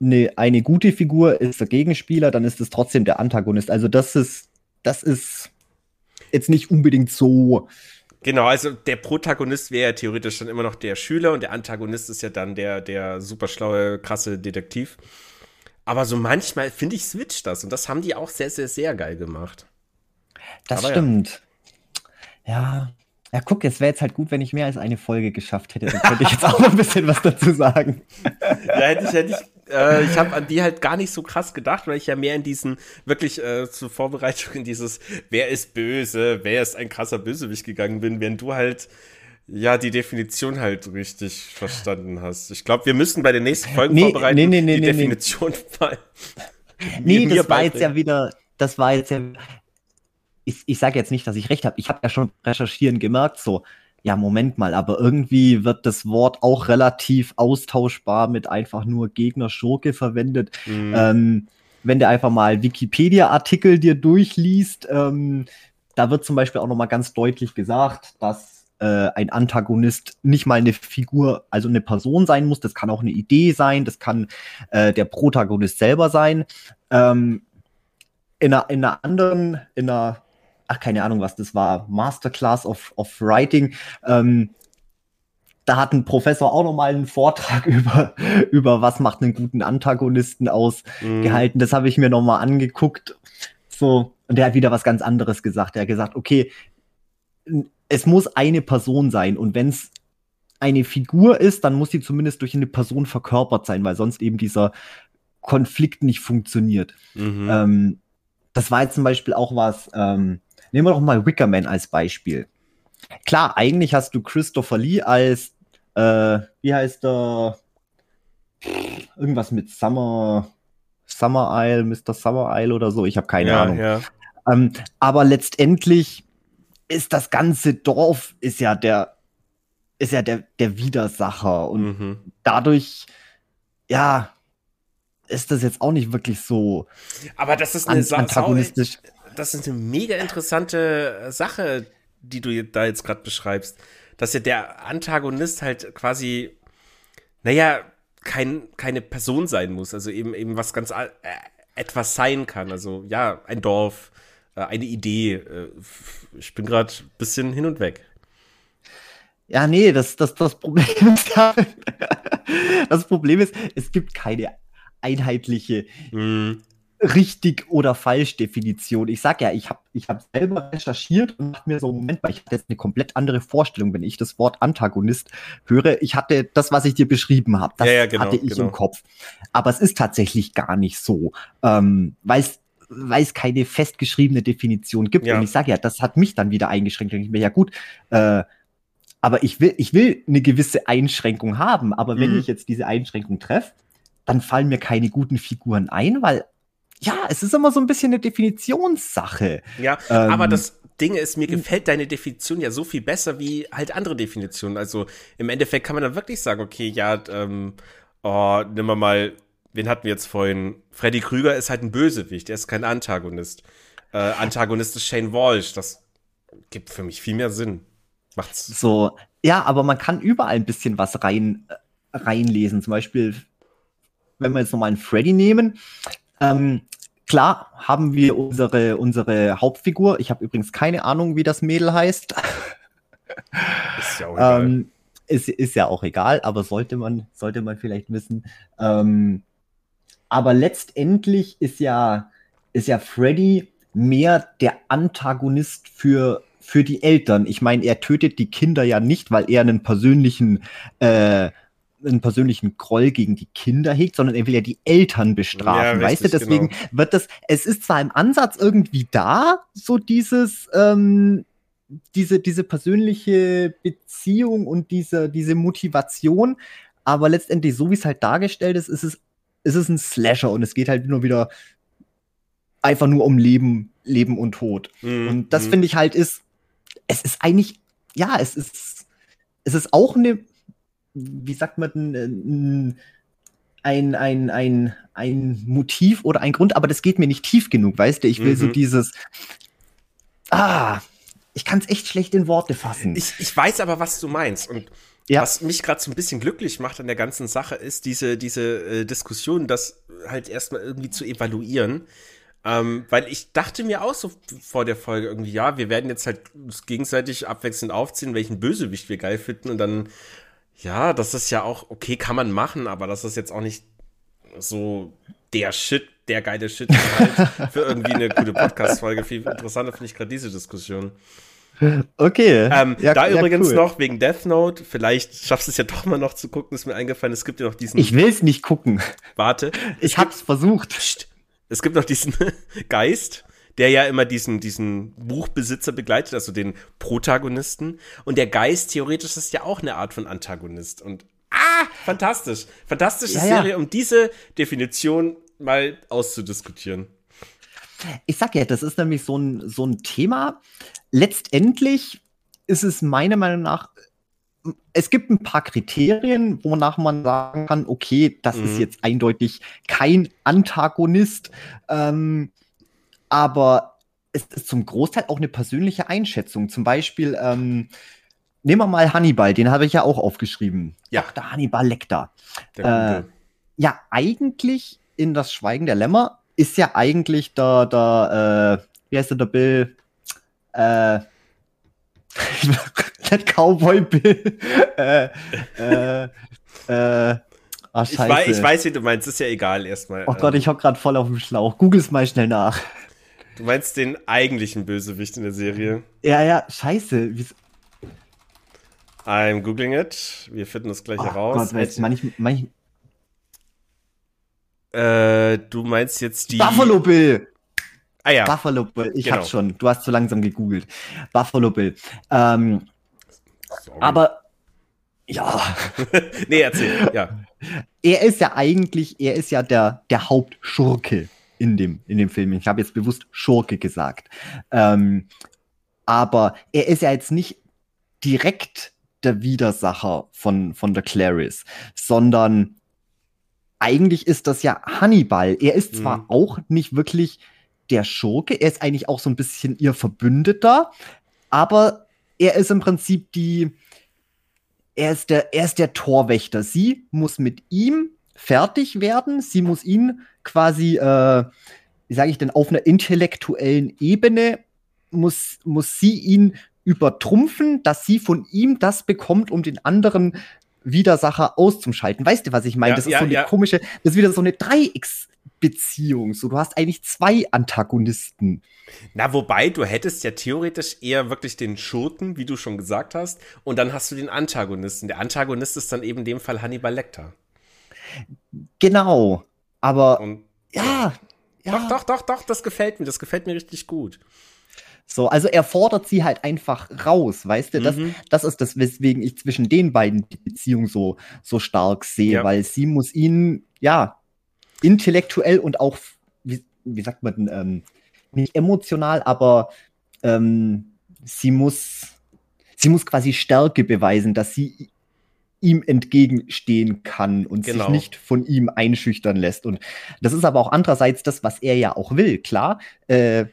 eine, eine gute Figur ist der Gegenspieler, dann ist es trotzdem der Antagonist. Also das ist, das ist jetzt nicht unbedingt so. Genau, also der Protagonist wäre ja theoretisch dann immer noch der Schüler und der Antagonist ist ja dann der, der super schlaue, krasse Detektiv. Aber so manchmal, finde ich, switcht das und das haben die auch sehr, sehr, sehr geil gemacht. Das Aber stimmt. Ja. ja. Ja, guck, es wäre jetzt halt gut, wenn ich mehr als eine Folge geschafft hätte. Dann könnte ich jetzt auch noch ein bisschen was dazu sagen. Ja, hätte ich, hätte ich, äh, ich habe an die halt gar nicht so krass gedacht, weil ich ja mehr in diesen, wirklich äh, zur Vorbereitung in dieses, wer ist böse, wer ist ein krasser Bösewicht gegangen bin, während du halt ja, die Definition halt richtig verstanden hast. Ich glaube, wir müssen bei den nächsten Folgen nee, vorbereiten, nee, nee, nee, die nee, Definition nee. Nee, das war jetzt ja wieder, das war jetzt ja, ich, ich sage jetzt nicht, dass ich recht habe. Ich habe ja schon recherchieren gemerkt, so, ja, Moment mal, aber irgendwie wird das Wort auch relativ austauschbar mit einfach nur Gegner Schurke verwendet. Mhm. Ähm, wenn du einfach mal Wikipedia-Artikel dir durchliest, ähm, da wird zum Beispiel auch nochmal ganz deutlich gesagt, dass äh, ein Antagonist nicht mal eine Figur, also eine Person sein muss. Das kann auch eine Idee sein, das kann äh, der Protagonist selber sein. Ähm, in einer, in einer anderen, in einer ach, keine Ahnung, was das war, Masterclass of, of Writing. Ähm, da hat ein Professor auch noch mal einen Vortrag über, über was macht einen guten Antagonisten aus mhm. gehalten. Das habe ich mir noch mal angeguckt. So, und der hat wieder was ganz anderes gesagt. Er hat gesagt, okay, es muss eine Person sein und wenn es eine Figur ist, dann muss sie zumindest durch eine Person verkörpert sein, weil sonst eben dieser Konflikt nicht funktioniert. Mhm. Ähm, das war jetzt zum Beispiel auch was, ähm, Nehmen wir doch mal Wickerman als Beispiel. Klar, eigentlich hast du Christopher Lee als, äh, wie heißt der? Irgendwas mit Summer, Summer Isle, Mr. Summer Isle oder so. Ich habe keine ja, Ahnung. Ja. Ähm, aber letztendlich ist das ganze Dorf ist ja der ist ja der der Widersacher und mhm. dadurch ja ist das jetzt auch nicht wirklich so aber das ist eine antagonistisch das ist eine mega interessante Sache die du da jetzt gerade beschreibst dass ja der Antagonist halt quasi naja kein, keine Person sein muss also eben eben was ganz äh, etwas sein kann also ja ein Dorf äh, eine Idee. Äh, ich bin gerade ein bisschen hin und weg. Ja, nee, das, das, das Problem ist, das Problem ist, es gibt keine einheitliche mm. Richtig oder falsch Definition. Ich sag ja, ich habe ich hab selber recherchiert und dachte mir so, Moment weil ich hatte jetzt eine komplett andere Vorstellung, wenn ich das Wort Antagonist höre. Ich hatte das, was ich dir beschrieben habe, das ja, ja, genau, hatte ich genau. im Kopf. Aber es ist tatsächlich gar nicht so, ähm, weil es weil es keine festgeschriebene Definition gibt. Ja. Und ich sage ja, das hat mich dann wieder eingeschränkt. Und ich mir, ja gut, äh, aber ich will, ich will eine gewisse Einschränkung haben. Aber wenn mhm. ich jetzt diese Einschränkung treffe, dann fallen mir keine guten Figuren ein, weil ja, es ist immer so ein bisschen eine Definitionssache. Ja, ähm, aber das Ding ist, mir gefällt deine Definition ja so viel besser wie halt andere Definitionen. Also im Endeffekt kann man dann wirklich sagen, okay, ja, ähm, oh, nimm mal mal wen hatten wir jetzt vorhin? Freddy Krüger ist halt ein Bösewicht, er ist kein Antagonist. Äh, Antagonist ist Shane Walsh, das gibt für mich viel mehr Sinn. Macht's. So, ja, aber man kann überall ein bisschen was rein, äh, reinlesen. Zum Beispiel, wenn wir jetzt nochmal einen Freddy nehmen, ähm, klar haben wir unsere, unsere Hauptfigur. Ich habe übrigens keine Ahnung, wie das Mädel heißt. Ist ja auch egal. ähm, ist, ist ja auch egal, aber sollte man, sollte man vielleicht wissen. Ähm, aber letztendlich ist ja, ist ja Freddy mehr der Antagonist für, für die Eltern. Ich meine, er tötet die Kinder ja nicht, weil er einen persönlichen, äh, einen persönlichen Groll gegen die Kinder hegt, sondern er will ja die Eltern bestrafen, ja, weißt du? Deswegen genau. wird das, es ist zwar im Ansatz irgendwie da, so dieses, ähm, diese, diese persönliche Beziehung und diese, diese Motivation, aber letztendlich, so wie es halt dargestellt ist, ist es es ist ein Slasher und es geht halt nur wieder einfach nur um Leben, Leben und Tod. Mhm. Und das mhm. finde ich halt ist, es ist eigentlich, ja, es ist, es ist auch eine, wie sagt man, ein, ein, ein, ein, ein Motiv oder ein Grund, aber das geht mir nicht tief genug, weißt du? Ich will mhm. so dieses, ah, ich kann es echt schlecht in Worte fassen. Ich, ich weiß aber, was du meinst. Und ja. Was mich gerade so ein bisschen glücklich macht an der ganzen Sache, ist diese, diese äh, Diskussion, das halt erstmal irgendwie zu evaluieren. Ähm, weil ich dachte mir auch so vor der Folge irgendwie, ja, wir werden jetzt halt gegenseitig abwechselnd aufziehen, welchen Bösewicht wir geil finden und dann, ja, das ist ja auch, okay, kann man machen, aber das ist jetzt auch nicht so der Shit, der geile Shit halt für irgendwie eine gute Podcast-Folge. Viel interessanter finde ich gerade diese Diskussion. Okay. Ähm, ja, da ja, übrigens cool. noch wegen Death Note, vielleicht schaffst du es ja doch mal noch zu gucken, ist mir eingefallen, es gibt ja noch diesen. Ich will es nicht gucken. Warte. Ich hab's gibt, versucht. Pst, es gibt noch diesen Geist, der ja immer diesen, diesen Buchbesitzer begleitet, also den Protagonisten. Und der Geist theoretisch ist ja auch eine Art von Antagonist. Und ah, fantastisch. Fantastische ja, Serie, um diese Definition mal auszudiskutieren. Ich sag ja, das ist nämlich so ein, so ein Thema, letztendlich ist es meiner Meinung nach, es gibt ein paar Kriterien, wonach man sagen kann, okay, das mhm. ist jetzt eindeutig kein Antagonist, ähm, aber es ist zum Großteil auch eine persönliche Einschätzung. Zum Beispiel, ähm, nehmen wir mal Hannibal, den habe ich ja auch aufgeschrieben. Ja. Dr. Hannibal Lecter. Äh, ja, eigentlich in das Schweigen der Lämmer ist ja eigentlich der, der äh, wie heißt der, der Bill? äh, nicht Cowboy Bill, äh, äh, äh, Ach, ich, weiß, ich weiß, wie du meinst, ist ja egal erstmal. Oh Gott, ich hock gerade voll auf dem Schlauch. Google's mal schnell nach. Du meinst den eigentlichen Bösewicht in der Serie? Ja, ja, scheiße. Wie's I'm googling it. Wir finden das gleich oh heraus. Gott, weißt, manch, manch äh, du meinst jetzt die. Buffalo Bill! Ah ja. Buffalo Bill, ich genau. hab's schon. Du hast zu langsam gegoogelt. Buffalo Bill. Ähm, aber ja. nee, erzähl, ja. Er ist ja eigentlich, er ist ja der, der Hauptschurke in dem, in dem Film. Ich habe jetzt bewusst Schurke gesagt. Ähm, aber er ist ja jetzt nicht direkt der Widersacher von, von der Clarice, sondern eigentlich ist das ja Hannibal. Er ist zwar mhm. auch nicht wirklich der Schurke, er ist eigentlich auch so ein bisschen ihr Verbündeter, aber er ist im Prinzip die, er ist der, er ist der Torwächter. Sie muss mit ihm fertig werden, sie muss ihn quasi, äh, wie sage ich denn, auf einer intellektuellen Ebene muss, muss sie ihn übertrumpfen, dass sie von ihm das bekommt, um den anderen Widersacher auszuschalten. Weißt du, was ich meine? Ja, das ist ja, so eine ja. komische, das ist wieder so eine Dreiecksbeziehung. So, du hast eigentlich zwei Antagonisten. Na, wobei, du hättest ja theoretisch eher wirklich den Schurken, wie du schon gesagt hast, und dann hast du den Antagonisten. Der Antagonist ist dann eben in dem Fall Hannibal Lecter. Genau. Aber und, ja, ja. Doch, doch, doch, doch, das gefällt mir. Das gefällt mir richtig gut. So, also er fordert sie halt einfach raus, weißt du? Das, mhm. das ist das, weswegen ich zwischen den beiden die Beziehung so, so stark sehe, ja. weil sie muss ihn, ja, intellektuell und auch, wie, wie sagt man, ähm, nicht emotional, aber ähm, sie muss, sie muss quasi Stärke beweisen, dass sie ihm entgegenstehen kann und genau. sich nicht von ihm einschüchtern lässt. Und das ist aber auch andererseits das, was er ja auch will. Klar, äh,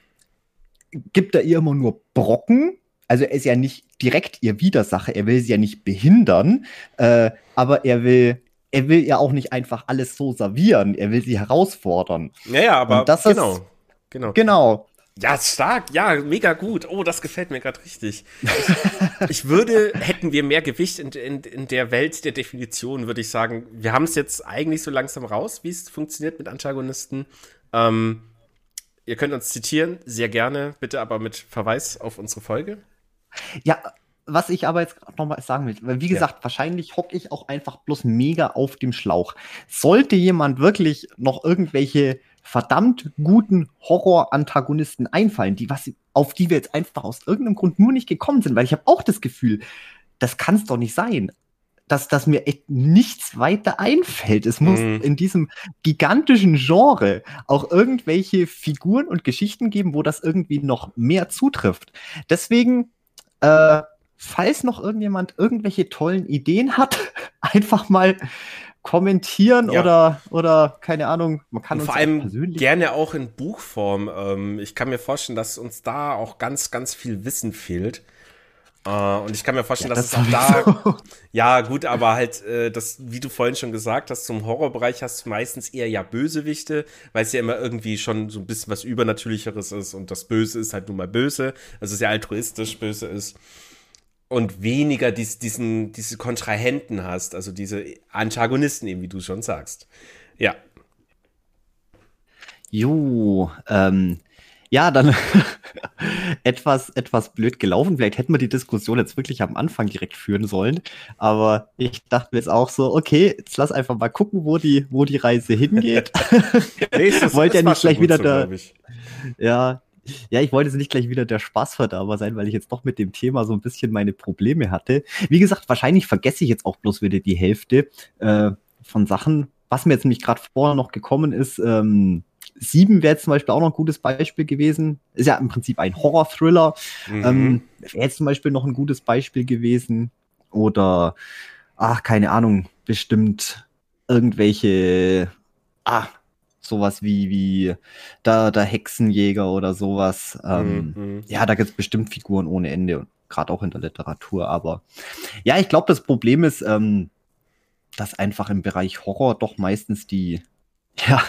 gibt er ihr immer nur Brocken. Also er ist ja nicht direkt ihr Widersacher, er will sie ja nicht behindern, äh, aber er will, er will ja auch nicht einfach alles so servieren, er will sie herausfordern. Ja, ja, aber das genau. Ist, genau. Genau. Ja, stark, ja, mega gut. Oh, das gefällt mir gerade richtig. Ich, würde, hätten wir mehr Gewicht in, in, in der Welt der Definition, würde ich sagen, wir haben es jetzt eigentlich so langsam raus, wie es funktioniert mit Antagonisten. Ähm, Ihr könnt uns zitieren, sehr gerne, bitte aber mit Verweis auf unsere Folge. Ja, was ich aber jetzt nochmal sagen will, weil wie gesagt, ja. wahrscheinlich hocke ich auch einfach bloß mega auf dem Schlauch. Sollte jemand wirklich noch irgendwelche verdammt guten Horror-Antagonisten einfallen, die was, auf die wir jetzt einfach aus irgendeinem Grund nur nicht gekommen sind, weil ich habe auch das Gefühl, das kann es doch nicht sein dass, dass mir echt nichts weiter einfällt. Es muss mhm. in diesem gigantischen Genre auch irgendwelche Figuren und Geschichten geben, wo das irgendwie noch mehr zutrifft. Deswegen, äh, falls noch irgendjemand irgendwelche tollen Ideen hat, einfach mal kommentieren ja. oder oder keine Ahnung, man kann und uns vor allem persönlich gerne auch in Buchform. Ähm, ich kann mir vorstellen, dass uns da auch ganz ganz viel Wissen fehlt. Uh, und ich kann mir vorstellen, ja, dass das es auch da, ja gut, aber halt, äh, das, wie du vorhin schon gesagt hast, zum Horrorbereich hast du meistens eher ja Bösewichte, weil es ja immer irgendwie schon so ein bisschen was Übernatürlicheres ist und das Böse ist halt nun mal böse, also sehr altruistisch böse ist und weniger dies, diesen, diese Kontrahenten hast, also diese Antagonisten eben, wie du schon sagst. Ja. Jo, ähm, ja, dann etwas, etwas blöd gelaufen. Vielleicht hätten wir die Diskussion jetzt wirklich am Anfang direkt führen sollen. Aber ich dachte mir jetzt auch so, okay, jetzt lass einfach mal gucken, wo die, wo die Reise hingeht. nee, wollte ja nicht gleich wieder so, der, ja, ja, ich wollte jetzt nicht gleich wieder der Spaßverderber sein, weil ich jetzt doch mit dem Thema so ein bisschen meine Probleme hatte. Wie gesagt, wahrscheinlich vergesse ich jetzt auch bloß wieder die Hälfte äh, von Sachen. Was mir jetzt nämlich gerade vorher noch gekommen ist, ähm, Sieben wäre zum Beispiel auch noch ein gutes Beispiel gewesen. Ist ja im Prinzip ein Horror-Thriller. Mhm. Ähm, wäre jetzt zum Beispiel noch ein gutes Beispiel gewesen. Oder, ach, keine Ahnung, bestimmt irgendwelche, ah, sowas wie, wie da, der Hexenjäger oder sowas. Ähm, mhm. Ja, da gibt es bestimmt Figuren ohne Ende, gerade auch in der Literatur. Aber ja, ich glaube, das Problem ist, ähm, dass einfach im Bereich Horror doch meistens die ja,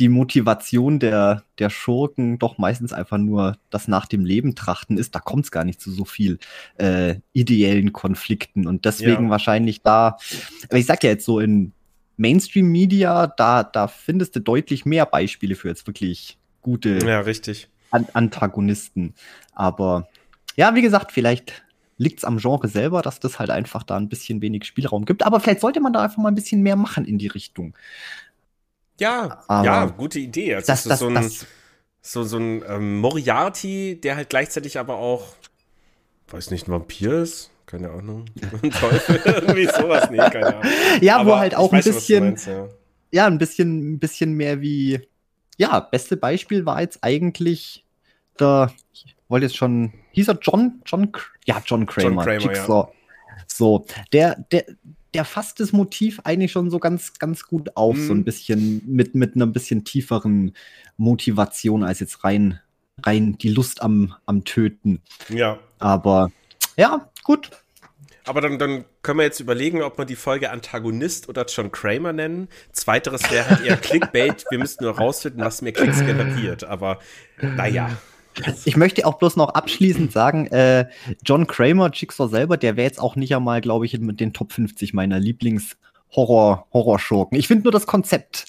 die Motivation der, der Schurken doch meistens einfach nur das nach dem Leben trachten ist, da kommt es gar nicht zu so viel äh, ideellen Konflikten und deswegen ja. wahrscheinlich da, aber ich sag ja jetzt so in Mainstream-Media, da, da findest du deutlich mehr Beispiele für jetzt wirklich gute ja, richtig. An Antagonisten. Aber ja, wie gesagt, vielleicht liegt es am Genre selber, dass das halt einfach da ein bisschen wenig Spielraum gibt. Aber vielleicht sollte man da einfach mal ein bisschen mehr machen in die Richtung. Ja, Aber ja, gute Idee. Also das, das, so ein, das, so, so ein ähm, Moriarty, der halt gleichzeitig aber auch, weiß nicht, ein Vampir ist. Keine Ahnung. Teufel, irgendwie sowas. Nee, keine Ahnung. Ja, aber wo halt auch ein bisschen, meinst, ja. ja, ein bisschen, ein bisschen mehr wie, ja, beste Beispiel war jetzt eigentlich der, ich wollte jetzt schon, hieß er John, John, ja, John Kramer. John Kramer Jigsaw. Ja. So, der, der, der fasst das Motiv eigentlich schon so ganz, ganz gut auf, mhm. so ein mhm. bisschen mit, mit einer bisschen tieferen Motivation als jetzt rein, rein die Lust am, am Töten. Ja. Aber ja, gut. Aber dann, dann können wir jetzt überlegen, ob wir die Folge Antagonist oder John Kramer nennen. Zweiteres wäre halt eher Clickbait. Wir müssten nur rausfinden, was mir Klicks generiert. Aber naja. Ich möchte auch bloß noch abschließend sagen, äh, John Kramer, Jigsaw selber, der wäre jetzt auch nicht einmal, glaube ich, mit den Top 50 meiner Lieblings-Horror-Horrorschurken. Ich finde nur das Konzept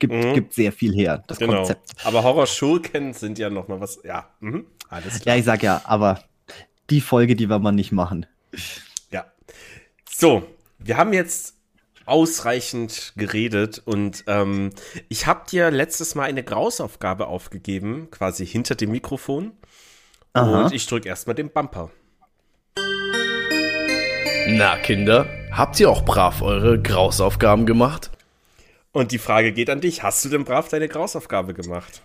gibt, mhm. gibt sehr viel her, das genau. Konzept. Aber Horrorschurken sind ja noch mal was, ja, mhm. alles klar. Ja, ich sag ja, aber die Folge, die wir mal nicht machen. Ja. So, wir haben jetzt ausreichend geredet und ähm, ich habe dir letztes Mal eine Grausaufgabe aufgegeben, quasi hinter dem Mikrofon. Aha. Und ich drücke erstmal den Bumper. Na, Kinder, habt ihr auch brav eure Grausaufgaben gemacht? Und die Frage geht an dich. Hast du denn brav deine Grausaufgabe gemacht?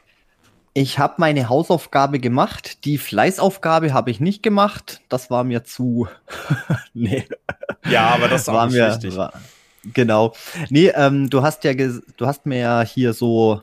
Ich habe meine Hausaufgabe gemacht. Die Fleißaufgabe habe ich nicht gemacht. Das war mir zu. nee. Ja, aber das war mir wichtig. War, genau. Nee, ähm, du hast ja, du hast mir ja hier so,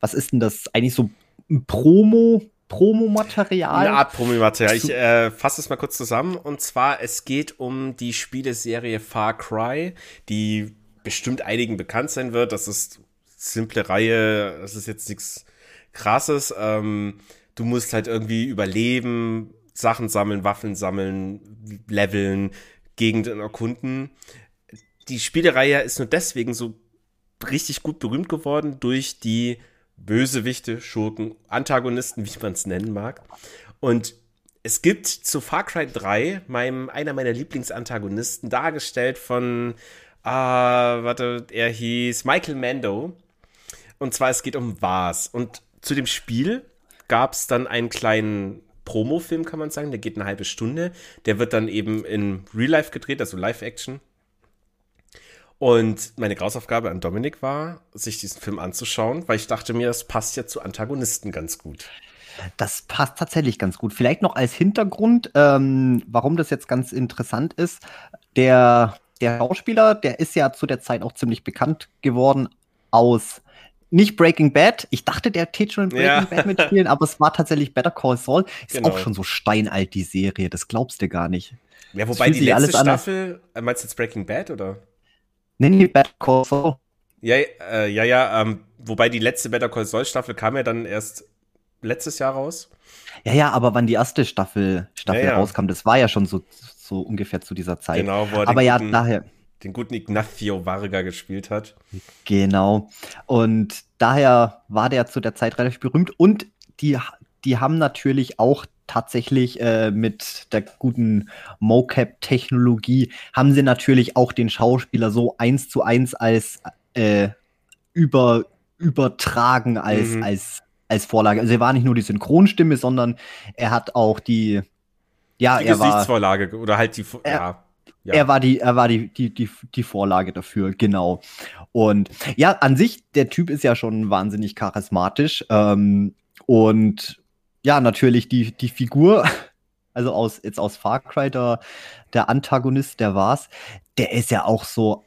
was ist denn das? Eigentlich so ein Promo, Promomaterial. Art Promomaterial. Ich äh, fasse es mal kurz zusammen. Und zwar, es geht um die Spieleserie Far Cry, die bestimmt einigen bekannt sein wird. Das ist simple Reihe, das ist jetzt nichts krasses. Ähm, du musst halt irgendwie überleben, Sachen sammeln, Waffen sammeln, leveln, Gegenden erkunden. Die Spielereihe ist nur deswegen so richtig gut berühmt geworden durch die Bösewichte, Schurken, Antagonisten, wie man es nennen mag. Und es gibt zu Far Cry 3, meinem, einer meiner Lieblingsantagonisten, dargestellt von, ah, warte, er hieß Michael Mando. Und zwar, es geht um Was. Und zu dem Spiel gab es dann einen kleinen Promo-Film, kann man sagen. Der geht eine halbe Stunde. Der wird dann eben in Real Life gedreht, also Live-Action. Und meine Grausaufgabe an Dominik war, sich diesen Film anzuschauen, weil ich dachte mir, es passt ja zu Antagonisten ganz gut. Das passt tatsächlich ganz gut. Vielleicht noch als Hintergrund, ähm, warum das jetzt ganz interessant ist. Der, der Schauspieler, der ist ja zu der Zeit auch ziemlich bekannt geworden aus nicht Breaking Bad. Ich dachte, der täte schon in Breaking ja. Bad mitspielen, aber es war tatsächlich Better Call Saul. Ist genau. auch schon so steinalt, die Serie. Das glaubst du gar nicht. Ja, wobei die letzte Staffel, äh, meinst du jetzt Breaking Bad oder? Nee, nee, Better Call Saul. Ja, äh, ja, ja, ähm, wobei die letzte Better Call Saul Staffel kam ja dann erst letztes Jahr raus. Ja, ja, aber wann die erste Staffel, Staffel ja, ja. rauskam, das war ja schon so, so ungefähr zu dieser Zeit. Genau, wo er aber ja, daher den guten Ignacio Varga gespielt hat. Genau. Und daher war der zu der Zeit relativ berühmt. Und die, die haben natürlich auch tatsächlich äh, mit der guten Mocap-Technologie, haben sie natürlich auch den Schauspieler so eins zu eins als äh, über, übertragen als, mhm. als, als Vorlage. Also er war nicht nur die Synchronstimme, sondern er hat auch die, ja, die er Gesichtsvorlage oder halt die, er, ja. Ja. Er war, die, er war die, die, die, die Vorlage dafür, genau. Und ja, an sich, der Typ ist ja schon wahnsinnig charismatisch. Ähm, und ja, natürlich die, die Figur, also aus, jetzt aus Far Cry, der, der Antagonist, der war's, der ist ja auch so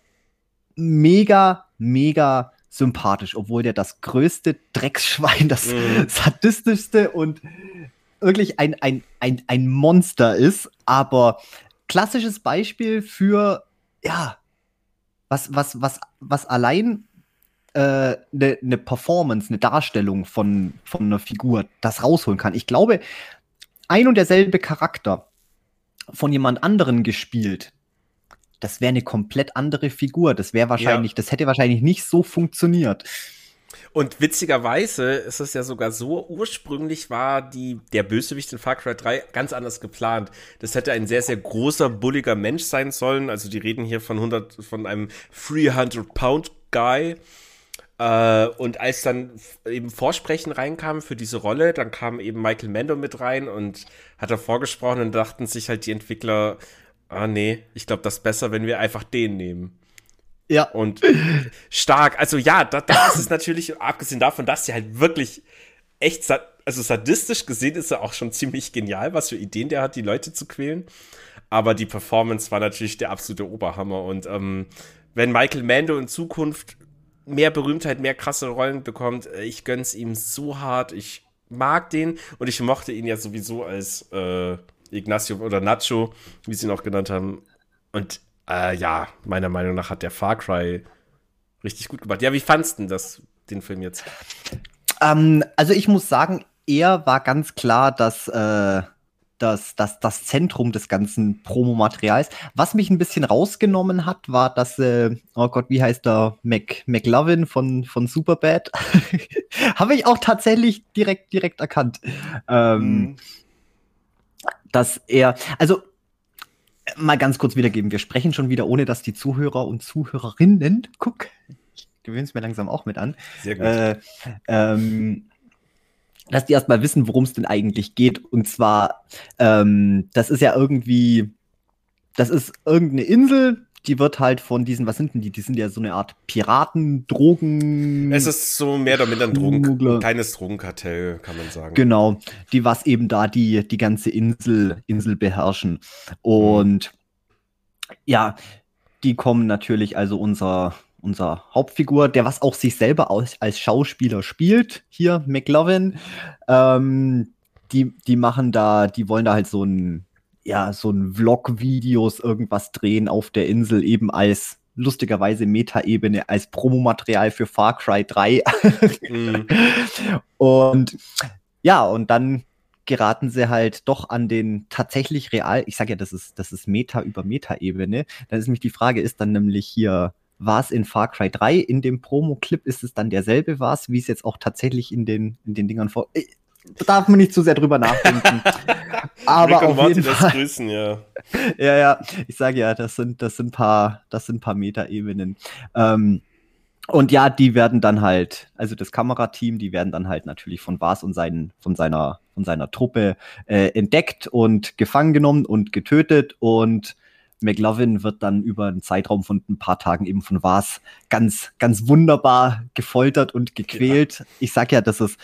mega, mega sympathisch, obwohl der das größte Drecksschwein, das mm. sadistischste und wirklich ein, ein, ein, ein Monster ist, aber klassisches Beispiel für, ja, was, was, was, was allein eine äh, ne, ne Performance, eine Darstellung von, von einer Figur das rausholen kann. Ich glaube, ein und derselbe Charakter von jemand anderen gespielt, das wäre eine komplett andere Figur. Das wäre wahrscheinlich, ja. das hätte wahrscheinlich nicht so funktioniert. Und witzigerweise ist es ja sogar so, ursprünglich war die, der Bösewicht in Far Cry 3 ganz anders geplant. Das hätte ein sehr, sehr großer, bulliger Mensch sein sollen. Also die reden hier von 100, von einem 300 Pound Guy. Äh, und als dann eben Vorsprechen reinkam für diese Rolle, dann kam eben Michael Mando mit rein und hat da vorgesprochen und dachten sich halt die Entwickler, ah nee, ich glaube, das ist besser, wenn wir einfach den nehmen. Ja. Und stark. Also ja, da, das ist natürlich, abgesehen davon, dass sie halt wirklich echt also sadistisch gesehen ist er auch schon ziemlich genial, was für Ideen der hat, die Leute zu quälen. Aber die Performance war natürlich der absolute Oberhammer. Und ähm, wenn Michael Mando in Zukunft mehr Berühmtheit, mehr krasse Rollen bekommt, äh, ich gönn's ihm so hart. Ich mag den und ich mochte ihn ja sowieso als äh, Ignacio oder Nacho, wie sie ihn auch genannt haben. Und äh, ja, meiner Meinung nach hat der Far Cry richtig gut gemacht. Ja, wie fandst du das, den Film jetzt? Ähm, also ich muss sagen, er war ganz klar, dass äh, das, das, das Zentrum des ganzen Promomaterials. Was mich ein bisschen rausgenommen hat, war, dass, äh, oh Gott, wie heißt der? Mac, McLovin von, von Superbad. Habe ich auch tatsächlich direkt, direkt erkannt. Ähm, mhm. Dass er, also mal ganz kurz wiedergeben, wir sprechen schon wieder, ohne dass die Zuhörer und Zuhörerinnen, guck, ich gewöhne es mir langsam auch mit an. Sehr gut. Äh, ähm, dass die erstmal wissen, worum es denn eigentlich geht. Und zwar, ähm, das ist ja irgendwie, das ist irgendeine Insel, die wird halt von diesen, was sind denn die? Die sind ja so eine Art Piraten, Drogen. Es ist so mehr oder minder ein Drogen, ein kleines Drogenkartell, kann man sagen. Genau, die was eben da die, die ganze Insel, Insel beherrschen. Und mhm. ja, die kommen natürlich, also unser, unser Hauptfigur, der was auch sich selber als, als Schauspieler spielt, hier, McLovin, ähm, die, die machen da, die wollen da halt so ein, ja, so ein Vlog-Videos irgendwas drehen auf der Insel, eben als lustigerweise Meta-Ebene als Promomaterial für Far Cry 3. mm. Und ja, und dann geraten sie halt doch an den tatsächlich real, ich sage ja, das ist, das ist Meta über Meta-Ebene. Dann ist nämlich die Frage, ist dann nämlich hier war es in Far Cry 3 in dem Promo-Clip, ist es dann derselbe war wie es jetzt auch tatsächlich in den, in den Dingern vor. Da darf man nicht zu sehr drüber nachdenken. Aber Rick auf jeden Fall. Grüßen, ja. ja, ja, ich sage ja, das sind, das sind paar, das sind paar Meta-Ebenen. Ähm, und ja, die werden dann halt, also das Kamerateam, die werden dann halt natürlich von Vars und seinen, von seiner, von seiner Truppe äh, entdeckt und gefangen genommen und getötet und McLovin wird dann über einen Zeitraum von ein paar Tagen eben von Vars ganz, ganz wunderbar gefoltert und gequält. Ja. Ich sag ja, das ist,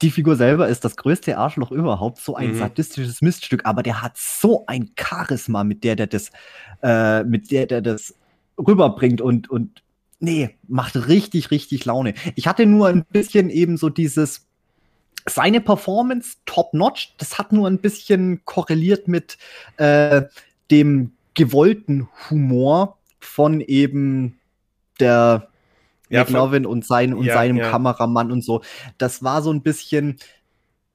die Figur selber ist das größte Arschloch überhaupt, so ein mhm. sadistisches Miststück, aber der hat so ein Charisma, mit der der das, äh, mit der der das rüberbringt und, und nee, macht richtig, richtig Laune. Ich hatte nur ein bisschen eben so dieses, seine Performance top-notch, das hat nur ein bisschen korreliert mit äh, dem gewollten Humor von eben der ja, McLovin und, sein, und ja, seinem ja. Kameramann und so. Das war so ein bisschen,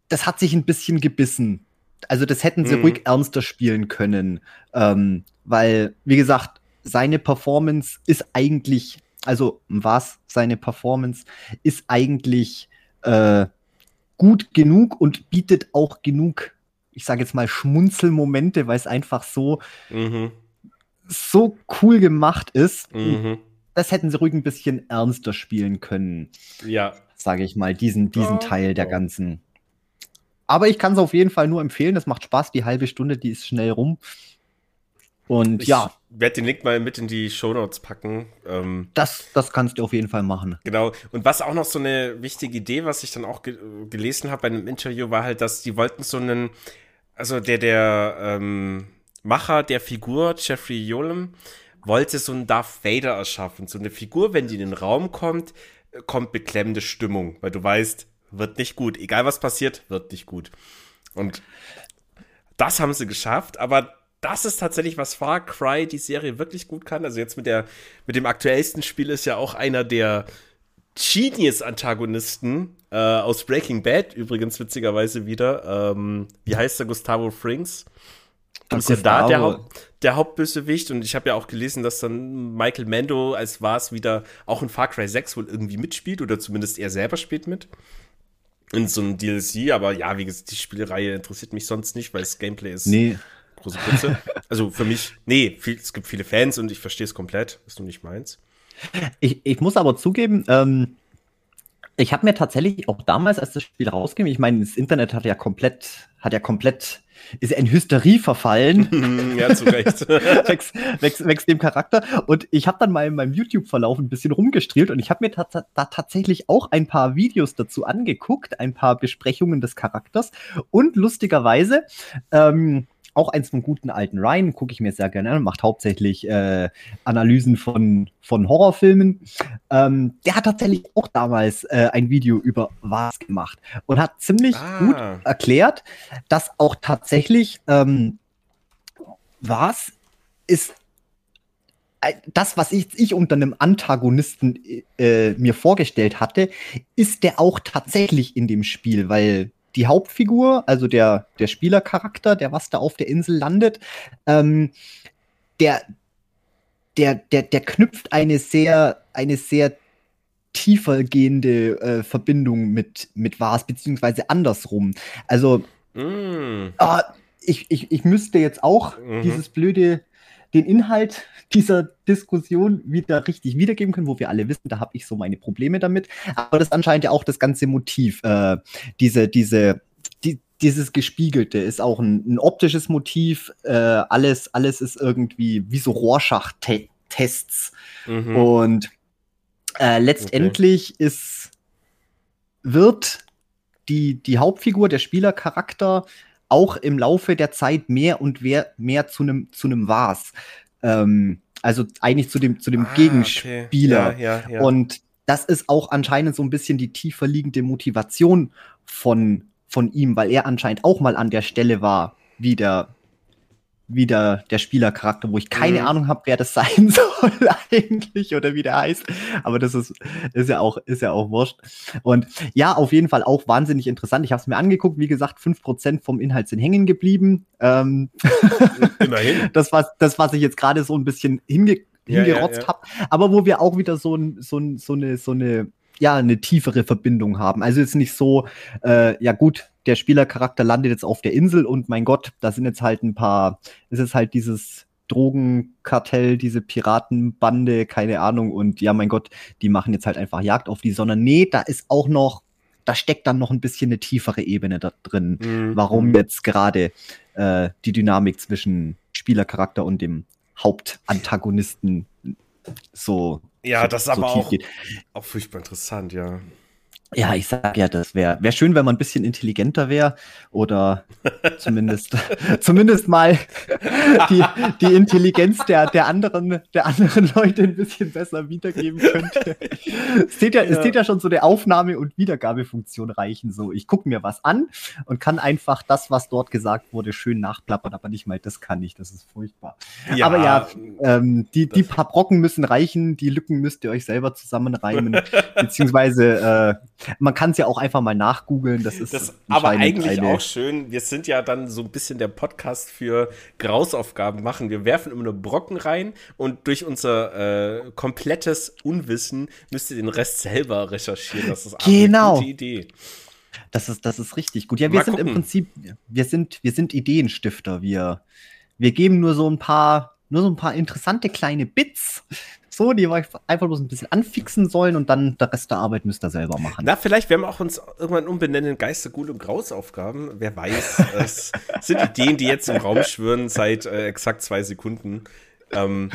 das hat sich ein bisschen gebissen. Also das hätten sie mhm. ruhig ernster spielen können, ähm, weil, wie gesagt, seine Performance ist eigentlich, also was seine Performance ist eigentlich äh, gut genug und bietet auch genug ich sage jetzt mal, Schmunzelmomente, weil es einfach so, mhm. so cool gemacht ist. Mhm. Das hätten sie ruhig ein bisschen ernster spielen können. Ja. Sage ich mal, diesen, diesen oh, Teil der ganzen. Aber ich kann es auf jeden Fall nur empfehlen. Es macht Spaß. Die halbe Stunde, die ist schnell rum. Und ich ja. werde den Link mal mit in die Shownotes packen. Ähm, das, das kannst du auf jeden Fall machen. Genau. Und was auch noch so eine wichtige Idee, was ich dann auch ge gelesen habe bei einem Interview, war halt, dass die wollten so einen also der, der ähm, Macher der Figur, Jeffrey Yolem, wollte so einen Darth Vader erschaffen. So eine Figur, wenn die in den Raum kommt, kommt beklemmende Stimmung, weil du weißt, wird nicht gut. Egal was passiert, wird nicht gut. Und das haben sie geschafft, aber das ist tatsächlich, was Far Cry die Serie wirklich gut kann. Also jetzt mit der, mit dem aktuellsten Spiel ist ja auch einer der Genius-Antagonisten äh, aus Breaking Bad, übrigens witzigerweise wieder. Ähm, wie heißt der? Gustavo Frings. Du ist ja da der, Haupt, der Hauptbösewicht und ich habe ja auch gelesen, dass dann Michael Mando als Vars wieder auch in Far Cry 6 wohl irgendwie mitspielt oder zumindest er selber spielt mit. In so einem DLC, aber ja, wie gesagt, die Spielreihe interessiert mich sonst nicht, weil das Gameplay ist nee. große Putze. also für mich, nee, viel, es gibt viele Fans und ich verstehe es komplett, ist nur nicht meins. Ich, ich muss aber zugeben, ähm, ich habe mir tatsächlich auch damals, als das Spiel rausging, ich meine, das Internet hat ja komplett, hat ja komplett ist er in Hysterie verfallen. ja, zu Recht. wächst, wächst, wächst dem Charakter. Und ich habe dann mal in meinem YouTube-Verlauf ein bisschen rumgestrielt und ich habe mir da tatsächlich auch ein paar Videos dazu angeguckt, ein paar Besprechungen des Charakters. Und lustigerweise, ähm, auch eins von guten alten Ryan, gucke ich mir sehr gerne an, macht hauptsächlich äh, Analysen von, von Horrorfilmen. Ähm, der hat tatsächlich auch damals äh, ein Video über was gemacht und hat ziemlich ah. gut erklärt, dass auch tatsächlich ähm, was ist äh, das, was ich, ich unter einem Antagonisten äh, mir vorgestellt hatte, ist der auch tatsächlich in dem Spiel, weil die Hauptfigur, also der, der Spielercharakter, der was da auf der Insel landet, ähm, der, der, der, der knüpft eine sehr, eine sehr tiefer gehende äh, Verbindung mit, mit Vars, beziehungsweise andersrum. Also, mm. äh, ich, ich, ich müsste jetzt auch mhm. dieses blöde den Inhalt dieser Diskussion wieder richtig wiedergeben können, wo wir alle wissen, da habe ich so meine Probleme damit. Aber das ist anscheinend ja auch das ganze Motiv. Äh, diese, diese, die, dieses Gespiegelte ist auch ein, ein optisches Motiv. Äh, alles, alles ist irgendwie wie so Rorschach-Tests. Mhm. Und äh, letztendlich okay. ist, wird die, die Hauptfigur, der Spielercharakter, auch im Laufe der Zeit mehr und mehr, mehr zu einem zu einem Was. Ähm, also eigentlich zu dem, zu dem ah, Gegenspieler. Okay. Ja, ja, ja. Und das ist auch anscheinend so ein bisschen die tiefer liegende Motivation von, von ihm, weil er anscheinend auch mal an der Stelle war, wie der, wieder der Spielercharakter, wo ich keine mhm. Ahnung habe, wer das sein soll eigentlich oder wie der heißt. Aber das ist, ist ja auch, ist ja auch wurscht. Und ja, auf jeden Fall auch wahnsinnig interessant. Ich habe es mir angeguckt. Wie gesagt, fünf Prozent vom Inhalt sind hängen geblieben. Ähm, Immerhin. das, was, das, was ich jetzt gerade so ein bisschen hinge hingerotzt ja, ja, ja. habe. Aber wo wir auch wieder so, ein, so, ein, so eine, so eine ja, eine tiefere Verbindung haben. Also jetzt nicht so, äh, ja gut, der Spielercharakter landet jetzt auf der Insel und mein Gott, da sind jetzt halt ein paar, es ist halt dieses Drogenkartell, diese Piratenbande, keine Ahnung, und ja, mein Gott, die machen jetzt halt einfach Jagd auf die, sondern nee, da ist auch noch, da steckt dann noch ein bisschen eine tiefere Ebene da drin, mhm. warum jetzt gerade äh, die Dynamik zwischen Spielercharakter und dem Hauptantagonisten so. Ja, so, das ist so aber auch, auch furchtbar interessant, ja. Ja, ich sag ja, das wäre wär schön, wenn man ein bisschen intelligenter wäre oder zumindest zumindest mal die, die Intelligenz der, der anderen der anderen Leute ein bisschen besser wiedergeben könnte. es steht ja, ja. es steht ja schon so eine Aufnahme- und Wiedergabefunktion reichen. So, ich gucke mir was an und kann einfach das, was dort gesagt wurde, schön nachplappern, aber nicht mal das kann ich. Das ist furchtbar. Ja, aber ja, ähm, die, die paar Brocken müssen reichen, die Lücken müsst ihr euch selber zusammenreimen, beziehungsweise äh, man kann es ja auch einfach mal nachgoogeln. Das ist das aber eigentlich auch schön. Wir sind ja dann so ein bisschen der Podcast für Grausaufgaben machen. Wir werfen immer nur Brocken rein und durch unser äh, komplettes Unwissen müsst ihr den Rest selber recherchieren. Das ist genau. eine gute Idee. Das ist, das ist richtig gut. Ja, wir mal sind gucken. im Prinzip, wir sind, wir sind Ideenstifter. Wir, wir geben nur so ein paar, nur so ein paar interessante kleine Bits so, die wir einfach bloß ein bisschen anfixen sollen und dann der Rest der Arbeit müsst ihr selber machen. Na, vielleicht werden wir auch uns irgendwann umbenennen, Geister, Gul und Grausaufgaben. Wer weiß. Es sind Ideen, die jetzt im Raum schwören seit äh, exakt zwei Sekunden. Ähm,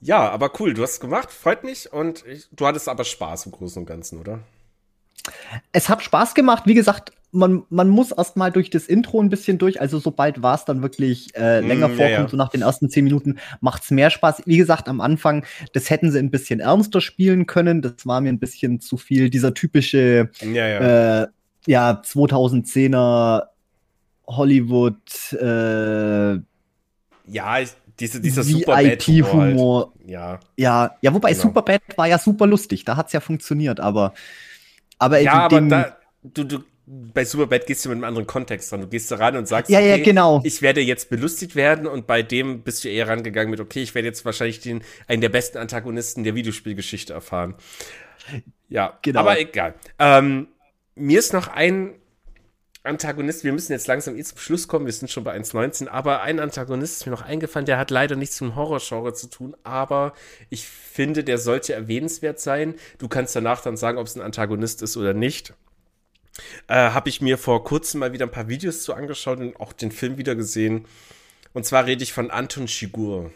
ja, aber cool, du hast es gemacht, freut mich und ich, du hattest aber Spaß im Großen und Ganzen, oder? Es hat Spaß gemacht. Wie gesagt, man, man muss erst mal durch das Intro ein bisschen durch. Also sobald war es dann wirklich äh, mm, länger mm, vorkommt, ja, ja. so nach den ersten zehn Minuten, macht es mehr Spaß. Wie gesagt, am Anfang, das hätten sie ein bisschen ernster spielen können. Das war mir ein bisschen zu viel. Dieser typische ja. Äh, ja 2010er Hollywood äh, ja, ich, diese, dieser VIP-Humor. Halt. Ja. ja, ja, wobei genau. Superbad war ja super lustig, da hat es ja funktioniert, aber aber ja, aber da, du, du, bei Superbad gehst du mit einem anderen Kontext dran. Du gehst da ran und sagst, ja, okay, ja, genau. ich werde jetzt belustigt werden und bei dem bist du eher rangegangen mit, okay, ich werde jetzt wahrscheinlich den, einen der besten Antagonisten der Videospielgeschichte erfahren. Ja, genau. aber egal. Ähm, mir ist noch ein Antagonist, wir müssen jetzt langsam eh zum Schluss kommen, wir sind schon bei 1,19, aber ein Antagonist ist mir noch eingefallen, der hat leider nichts mit dem Horrorgenre zu tun, aber ich finde, der sollte erwähnenswert sein. Du kannst danach dann sagen, ob es ein Antagonist ist oder nicht. Äh, Habe ich mir vor kurzem mal wieder ein paar Videos zu angeschaut und auch den Film wieder gesehen. Und zwar rede ich von Anton Chigur.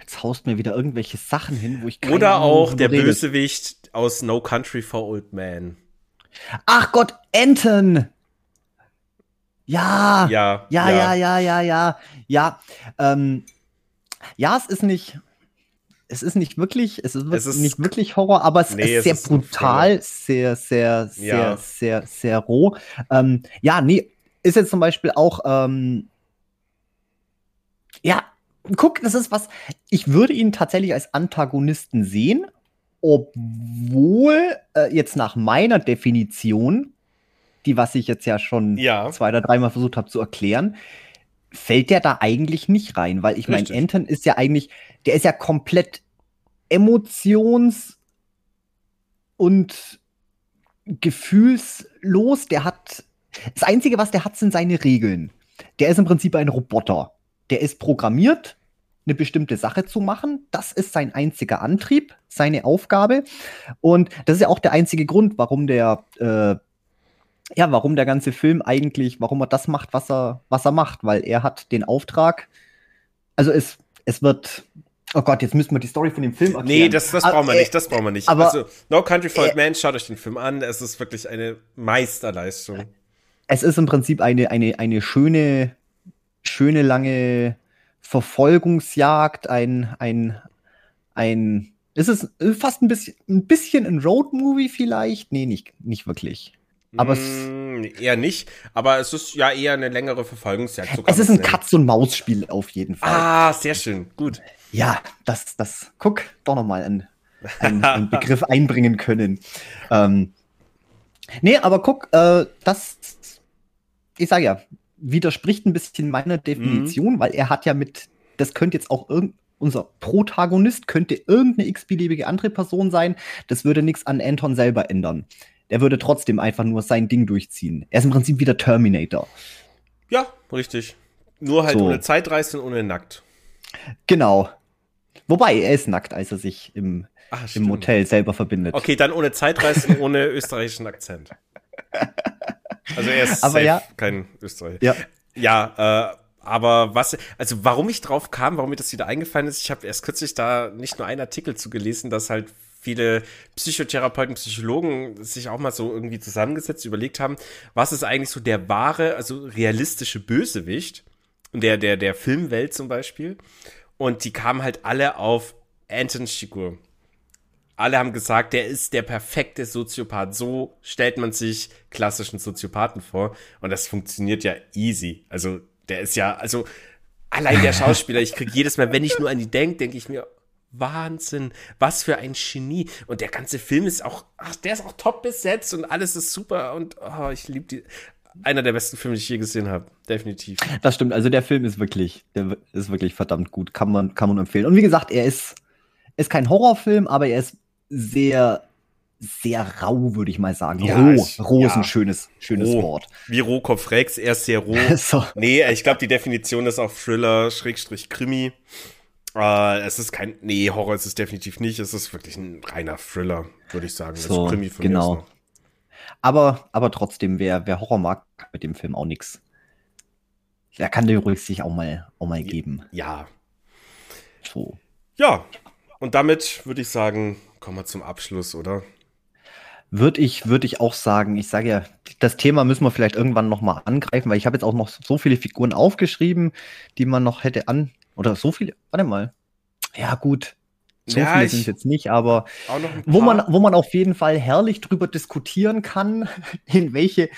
Jetzt haust mir wieder irgendwelche Sachen hin, wo ich keine Oder Ahnung, auch der redet. Bösewicht aus No Country for Old Men. Ach Gott, Anton! Ja, ja, ja, ja, ja, ja, ja, ja. Ähm, ja, es ist nicht, es ist nicht wirklich, es ist, es ist nicht wirklich Horror, aber es nee, ist sehr es ist brutal, sehr, sehr, sehr, ja. sehr, sehr, sehr roh. Ähm, ja, nee, ist jetzt zum Beispiel auch, ähm, ja, guck, das ist was, ich würde ihn tatsächlich als Antagonisten sehen, obwohl äh, jetzt nach meiner Definition, die was ich jetzt ja schon ja. zwei oder dreimal versucht habe zu erklären, fällt der da eigentlich nicht rein, weil ich meine, Anton ist ja eigentlich, der ist ja komplett emotions- und gefühlslos. Der hat, das Einzige, was der hat, sind seine Regeln. Der ist im Prinzip ein Roboter. Der ist programmiert, eine bestimmte Sache zu machen. Das ist sein einziger Antrieb, seine Aufgabe. Und das ist ja auch der einzige Grund, warum der äh, ja, warum der ganze Film eigentlich, warum er das macht, was er, was er macht, weil er hat den Auftrag. Also es, es wird. Oh Gott, jetzt müssen wir die Story von dem Film erklären. Nee, das, das brauchen wir äh, nicht, das brauchen wir nicht. Aber, also, No Country for Old Man, schaut euch den Film an. Es ist wirklich eine Meisterleistung. Es ist im Prinzip eine, eine, eine schöne, schöne, lange Verfolgungsjagd, ein, ein, ein, ist es fast ein bisschen, ein bisschen ein Roadmovie vielleicht? Nee, nicht, nicht wirklich. Aber mm, eher nicht, aber es ist ja eher eine längere Verfolgungsjagd. So es ist ein Katz-und-Maus-Spiel auf jeden Fall. Ah, sehr schön, gut. Ja, das, das, guck, doch nochmal einen, einen, einen Begriff einbringen können. Ähm, nee, aber guck, äh, das, ich sage ja, widerspricht ein bisschen meiner Definition, mhm. weil er hat ja mit, das könnte jetzt auch irgend, unser Protagonist könnte irgendeine x-beliebige andere Person sein. Das würde nichts an Anton selber ändern der würde trotzdem einfach nur sein Ding durchziehen. Er ist im Prinzip wie der Terminator. Ja, richtig. Nur halt so. ohne Zeitreise und ohne nackt. Genau. Wobei, er ist nackt, als er sich im, Ach, im Hotel selber verbindet. Okay, dann ohne Zeitreisen, ohne österreichischen Akzent. Also er ist aber ja, kein Österreicher. Ja, ja äh, aber was, also warum ich drauf kam, warum mir das wieder eingefallen ist, ich habe erst kürzlich da nicht nur einen Artikel zu gelesen, dass halt viele Psychotherapeuten, Psychologen sich auch mal so irgendwie zusammengesetzt, überlegt haben, was ist eigentlich so der wahre, also realistische Bösewicht der, der, der Filmwelt zum Beispiel. Und die kamen halt alle auf Anton Chigurh. Alle haben gesagt, der ist der perfekte Soziopath. So stellt man sich klassischen Soziopathen vor. Und das funktioniert ja easy. Also, der ist ja, also, allein der Schauspieler, ich kriege jedes Mal, wenn ich nur an die denke, denke ich mir, Wahnsinn, was für ein Genie. Und der ganze Film ist auch, ach, der ist auch top besetzt und alles ist super und oh, ich liebe die. Einer der besten Filme, die ich je gesehen habe, definitiv. Das stimmt, also der Film ist wirklich, der ist wirklich verdammt gut, kann man, kann man empfehlen. Und wie gesagt, er ist, ist kein Horrorfilm, aber er ist sehr, sehr rau, würde ich mal sagen. Ja, roh. roh ja. ist ein schönes, schönes roh. Wort. Wie Rohkopf Rex, er ist sehr roh. so. Nee, ich glaube, die Definition ist auch Thriller, Schrägstrich, Krimi. Uh, es ist kein, nee, Horror ist es definitiv nicht. Es ist wirklich ein reiner Thriller, würde ich sagen. So, Krimi von genau. Aber, aber trotzdem, wer, wer Horror mag, mit dem Film auch nichts. Da kann der ruhig sich auch mal, auch mal geben. Ja. So. Ja. Und damit würde ich sagen, kommen wir zum Abschluss, oder? Würde ich, würde ich auch sagen, ich sage ja, das Thema müssen wir vielleicht irgendwann nochmal angreifen, weil ich habe jetzt auch noch so viele Figuren aufgeschrieben, die man noch hätte an, oder so viele, warte mal. Ja, gut. So ja, viele sind es jetzt nicht, aber wo man, wo man auf jeden Fall herrlich drüber diskutieren kann, in welche.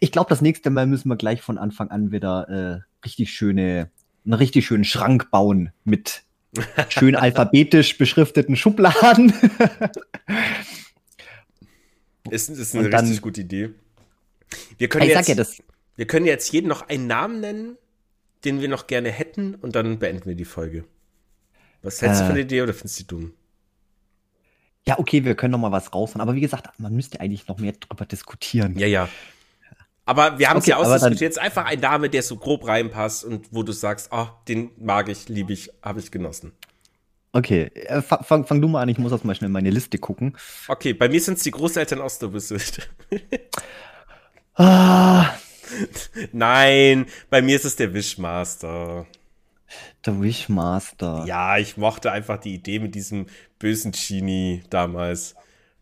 Ich glaube, das nächste Mal müssen wir gleich von Anfang an wieder äh, richtig schöne, einen richtig schönen Schrank bauen mit schön alphabetisch beschrifteten Schubladen. ist, ist eine dann, richtig gute Idee. Wir können, jetzt, ja wir können jetzt jeden noch einen Namen nennen den wir noch gerne hätten und dann beenden wir die Folge. Was hältst äh, du von der Idee oder findest du die dumm? Ja, okay, wir können noch mal was raushauen. Aber wie gesagt, man müsste eigentlich noch mehr drüber diskutieren. Ja, ja. Aber wir haben es okay, ja ausdiskutiert. Jetzt einfach ein Name, der so grob reinpasst und wo du sagst, oh, den mag ich, liebe ich, habe ich genossen. Okay, äh, fa- fang, fang du mal an, ich muss erst mal schnell in meine Liste gucken. Okay, bei mir sind es die Großeltern aus der Bösewicht. Ah, Nein, bei mir ist es der Wishmaster. der Wishmaster. Ja, ich mochte einfach die Idee mit diesem bösen Genie damals.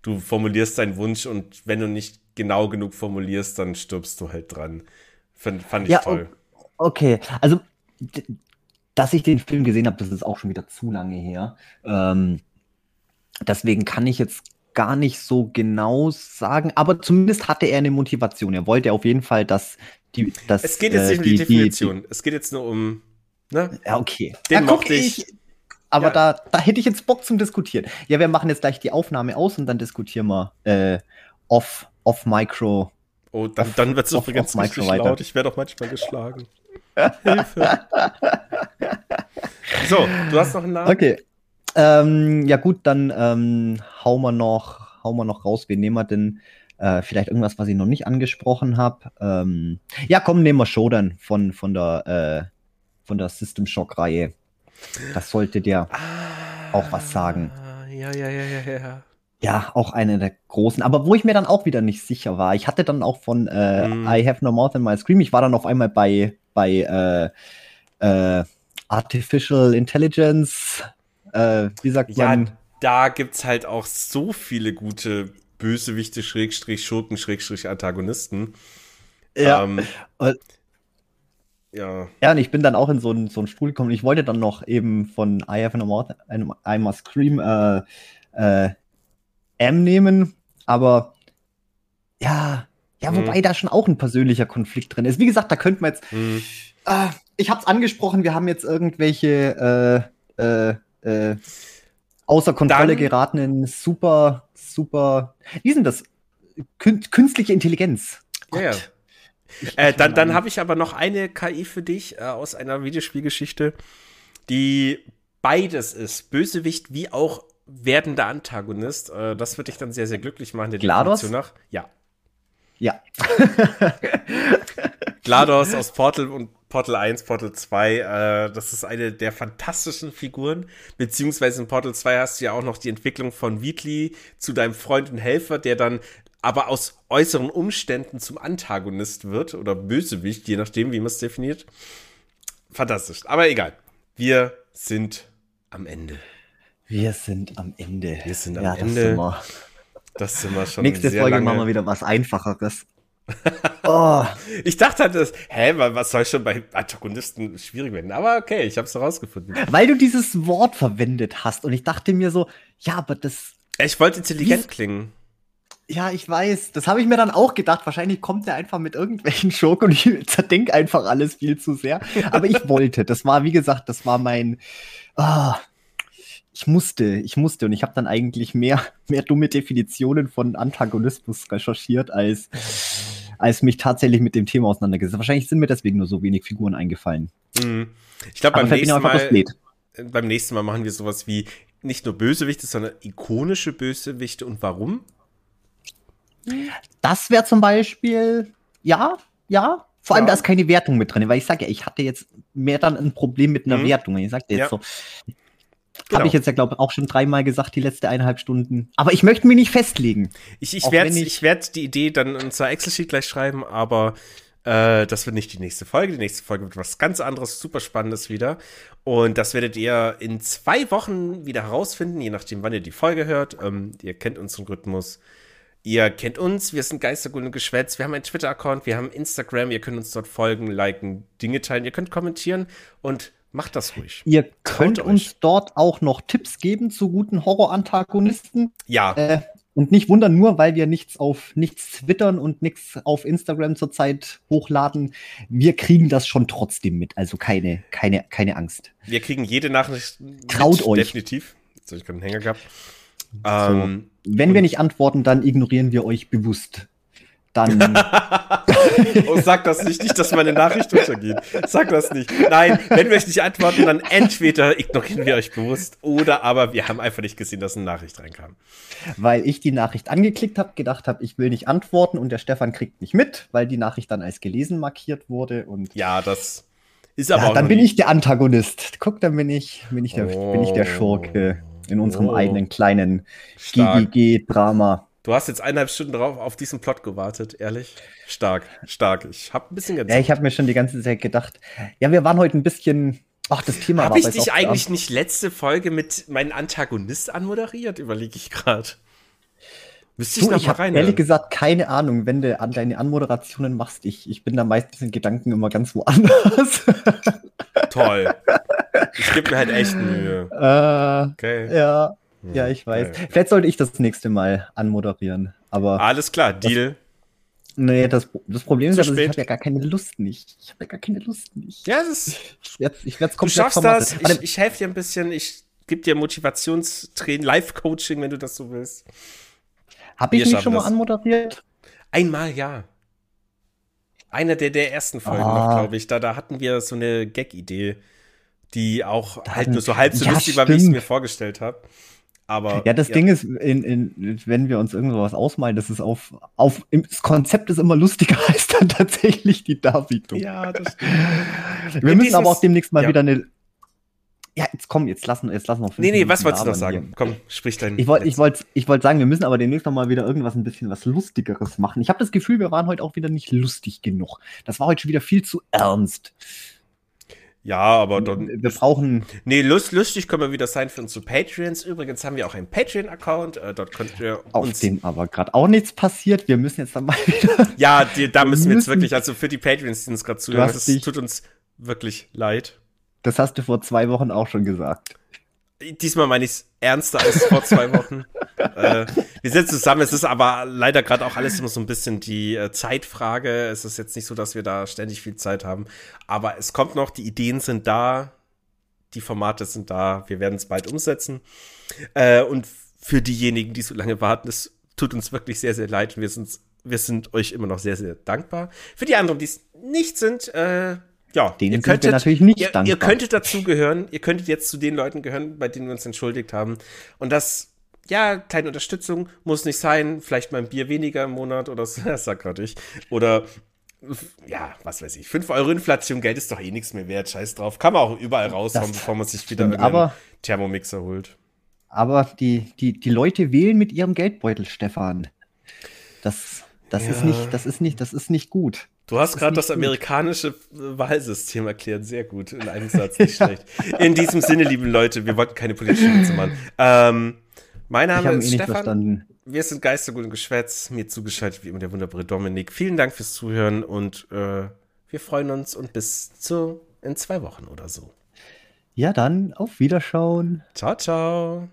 Du formulierst deinen Wunsch und wenn du nicht genau genug formulierst, dann stirbst du halt dran. Fand, fand ich Ja, toll. Okay, also, dass ich den Film gesehen habe, das ist auch schon wieder zu lange her. Ähm, deswegen kann ich jetzt gar nicht so genau sagen, aber zumindest hatte er eine Motivation. Er wollte auf jeden Fall, dass die. Dass, Es geht jetzt äh, nicht um die, Definition. es geht jetzt nur um. Ne? ja, okay. Den ja, guck, ich. aber Ja. da, da hätte ich jetzt Bock zum Diskutieren. Ja, wir machen jetzt gleich die Aufnahme aus und dann diskutieren wir äh, off, off Micro. Oh, dann, dann wird es übrigens auf richtig weiter. laut. Ich werde auch manchmal geschlagen. Hilfe. So, du hast noch einen Namen? Okay. Ähm, ja gut, dann ähm, hauen wir noch, hauen wir noch raus. Wen nehmen wir denn? Äh, vielleicht irgendwas, was ich noch nicht angesprochen habe. Ähm, ja, komm, nehmen wir Shodan von, von der, äh, von der System Shock Reihe. Das sollte der, Auch was sagen. Ah, Ja, ja, ja, ja, ja. ja, auch eine der großen. Aber wo ich mir dann auch wieder nicht sicher war. Ich hatte dann auch von äh, Mm. I Have No Mouth in My Scream. Ich war dann auf einmal bei, bei äh, äh, Artificial Intelligence. Äh, wie sagt Ja, man? da gibt's halt auch so viele gute Bösewichte, Schrägstrich, Schurken, Schrägstrich, Antagonisten. Ja. Ähm, Äh, ja. Ja, und ich bin dann auch in so einen so einen Stuhl gekommen. Ich wollte dann noch eben von I Have No Mouth, I Must Scream äh, äh, M nehmen, aber ja, ja, Mhm. wobei da schon auch ein persönlicher Konflikt drin ist. Wie gesagt, da könnte man jetzt, Hm. äh, ich hab's angesprochen, wir haben jetzt irgendwelche äh, äh, äh, außer Kontrolle Dann- geratenen super, super, wie denn das? Kün künstliche Intelligenz. Ja, ja. Gott. Ich- Äh, dann dann habe ich aber noch eine KI für dich äh, aus einer Videospielgeschichte, die beides ist, Bösewicht wie auch werdender Antagonist. Äh, das wird dich dann sehr, sehr glücklich machen, der GLaDOS? Definition nach. Ja. Ja. GLaDOS aus Portal und Portal 1, Portal 2, äh, das ist eine der fantastischen Figuren. Beziehungsweise in Portal 2 hast du ja auch noch die Entwicklung von Wheatley zu deinem Freund und Helfer, der dann aber aus äußeren Umständen zum Antagonist wird oder Bösewicht, je nachdem, wie man es definiert. Fantastisch. Aber egal. Wir sind am Ende. Wir sind am Ende. Wir sind am ja, das Ende. Sind wir. Das sind wir schon Nächste Folge lange. machen wir wieder was Einfacheres. Oh, Ich dachte halt, das, hä, wa- was soll schon bei Antagonisten schwierig werden? Aber okay, ich habe es herausgefunden. weil du dieses Wort verwendet hast und ich dachte mir so, ja, aber das, Ich wollte intelligent Wie- klingen. ja, ich weiß, das habe ich mir dann auch gedacht. Wahrscheinlich kommt der einfach mit irgendwelchen Schurken und ich zerdenk einfach alles viel zu sehr. Aber ich wollte, das war, wie gesagt, das war mein, ah, ich musste, ich musste und ich habe dann eigentlich mehr, mehr dumme Definitionen von Antagonismus recherchiert, als, als mich tatsächlich mit dem Thema auseinandergesetzt. Wahrscheinlich sind mir deswegen nur so wenig Figuren eingefallen. Mhm. Ich glaube, beim nächsten Mal, beim nächsten Mal machen wir sowas wie nicht nur Bösewichte, sondern ikonische Bösewichte und warum? Das wäre zum Beispiel, ja, ja. Vor allem, Ja. da ist keine Wertung mit drin, weil ich sage ja, ich hatte jetzt mehr dann ein Problem mit einer Mhm. Wertung. Ich sagte jetzt Ja. so, Genau. habe ich jetzt ja, glaube ich, auch schon dreimal gesagt, die letzte eineinhalb Stunden. Aber ich möchte mich nicht festlegen. Ich, ich werde ich- ich werd die Idee dann in unser Excel-Sheet gleich schreiben, aber äh, das wird nicht die nächste Folge. Die nächste Folge wird was ganz anderes, super Spannendes wieder. Und das werdet ihr in zwei Wochen wieder herausfinden, je nachdem, wann ihr die Folge hört. Ähm, ihr kennt unseren Rhythmus. Ihr kennt uns, wir sind Geistergut und Geschwätz. Wir haben einen Twitter-Account, wir haben Instagram, ihr könnt uns dort folgen, liken, Dinge teilen, ihr könnt kommentieren und macht das ruhig. Ihr könnt uns dort auch noch Tipps geben zu guten Horror-Antagonisten. Ja, Äh, und nicht wundern, nur weil wir nichts auf nichts twittern und nichts auf Instagram zurzeit hochladen. Wir kriegen das schon trotzdem mit. Also keine, keine, keine Angst. wir kriegen jede Nachricht. Traut euch. Definitiv. Jetzt habe ich gerade einen Hänger gehabt. Ähm, Wenn wir nicht antworten, dann ignorieren wir euch bewusst. Dann. oh, sag das nicht, nicht, dass meine Nachricht untergeht. Sag das nicht. Nein, wenn wir euch nicht antworten, dann entweder ignorieren wir euch bewusst oder aber wir haben einfach nicht gesehen, dass eine Nachricht reinkam. weil ich die Nachricht angeklickt habe, gedacht habe, ich will nicht antworten und der Stefan kriegt nicht mit, weil die Nachricht dann als gelesen markiert wurde und Ja, das Ist aber Ja, auch dann bin ich der Antagonist. Guck, dann bin ich, bin ich, der, bin ich der Oh. Schurke in unserem Oh. eigenen kleinen. GGG-Drama. Du hast jetzt eineinhalb Stunden drauf auf diesen Plot gewartet, ehrlich? Stark, stark. Ich habe ein bisschen ganz. Ja, ich habe mir schon die ganze Zeit gedacht, ja, wir waren heute ein bisschen. Ach, das Thema war Habe ich dich eigentlich nicht letzte Folge mit meinem Antagonist anmoderiert? Überlege ich gerade. Müsste ich Du, noch ich mal rein. ehrlich gesagt keine Ahnung, wenn du an deine Anmoderationen machst. Ich, ich bin da meistens in Gedanken immer ganz woanders. Toll. Ich gebe mir halt echt Mühe. äh, Okay. ja, ja, ich weiß. Okay. Vielleicht sollte ich das nächste Mal anmoderieren. Aber Alles klar, Deal. nee, das, das Problem ist Zu aber, ich spät. habe ja gar keine Lust nicht. Ich habe ja gar keine Lust nicht. Ja, das ist, Ich werde ich werd's du komplett schaffst vermasseln. das. Ich, ich helfe dir ein bisschen. Ich gebe dir Motivationstraining, Live-Coaching, wenn du das so willst. Hab ich mich schon mal das. anmoderiert? Einmal ja. Einer der, der ersten Folgen Ah. noch, glaube ich. Da, da hatten wir so eine Gag-Idee, die auch Da halt nur so halb so Ja, lustig war, wie ich es mir vorgestellt habe. Aber Ja, das Ding ist, in, in, wenn wir uns irgendwas ausmalen, das ist auf, auf, das Konzept ist immer lustiger als dann tatsächlich die Darbietung. Ja, das stimmt. wir In müssen aber dieses- auch demnächst mal ja. wieder eine. Ja, jetzt komm, jetzt lassen, jetzt lassen wir fünf Nee, nee, was wolltest du noch sagen? hier. Komm, sprich dein. Ich wollte ich wollt, ich wollt sagen, wir müssen aber demnächst noch mal wieder irgendwas ein bisschen was Lustigeres machen. Ich habe das Gefühl, wir waren heute auch wieder nicht lustig genug. Das war heute schon wieder viel zu ernst. Ja, aber dann. Wir brauchen. Nee, lust, lustig können wir wieder sein für unsere Patreons. Übrigens haben wir auch einen Patreon-Account. Äh, dort könnt ihr Auf uns. dem aber gerade auch nichts passiert. Wir müssen jetzt dann mal wieder. Ja, die, da Wir müssen wir jetzt wirklich, also für die Patreons, die uns gerade zuhören, das tut uns wirklich leid. Das hast du vor zwei Wochen auch schon gesagt. Diesmal meine ich es ernster als vor zwei Wochen. äh, wir sind zusammen, es ist aber leider gerade auch alles immer so ein bisschen die äh, Zeitfrage. Es ist jetzt nicht so, dass wir da ständig viel Zeit haben. Aber es kommt noch, die Ideen sind da, die Formate sind da, wir werden es bald umsetzen. Äh, und für diejenigen, die so lange warten, es tut uns wirklich sehr, sehr leid. Wir sind, wir sind euch immer noch sehr, sehr dankbar. Für die anderen, die es nicht sind, äh, ja, Denen sind wir natürlich nicht ihr, dankbar. Ihr könntet dazu gehören, ihr könntet jetzt zu den Leuten gehören, bei denen wir uns entschuldigt haben. Und das, ja, kleine Unterstützung muss nicht sein, vielleicht mal ein Bier weniger im Monat oder so, das sag gerade ich. Oder, ja, was weiß ich, 5 Euro Inflation, Geld ist doch eh nichts mehr wert, scheiß drauf. Kann man auch überall raushauen, bevor man sich wieder stimmt, aber- Thermomixer holt. Aber die, die, die Leute wählen mit ihrem Geldbeutel, Stefan. Das, das ist Ja. nicht, das ist nicht, das ist nicht gut. Du hast gerade das amerikanische Wahlsystem erklärt, sehr gut, in einem Satz, nicht schlecht. In diesem Sinne, lieben Leute, wir wollten keine politischen Witze machen. Ähm, mein Name eh ist nicht Stefan. Wir sind Geistergut und Geschwätz. Mir zugeschaltet wie immer der wunderbare Dominik. Vielen Dank fürs Zuhören und äh, wir freuen uns und bis zu in zwei Wochen oder so. Ja, dann auf Wiederschauen. Ciao, ciao.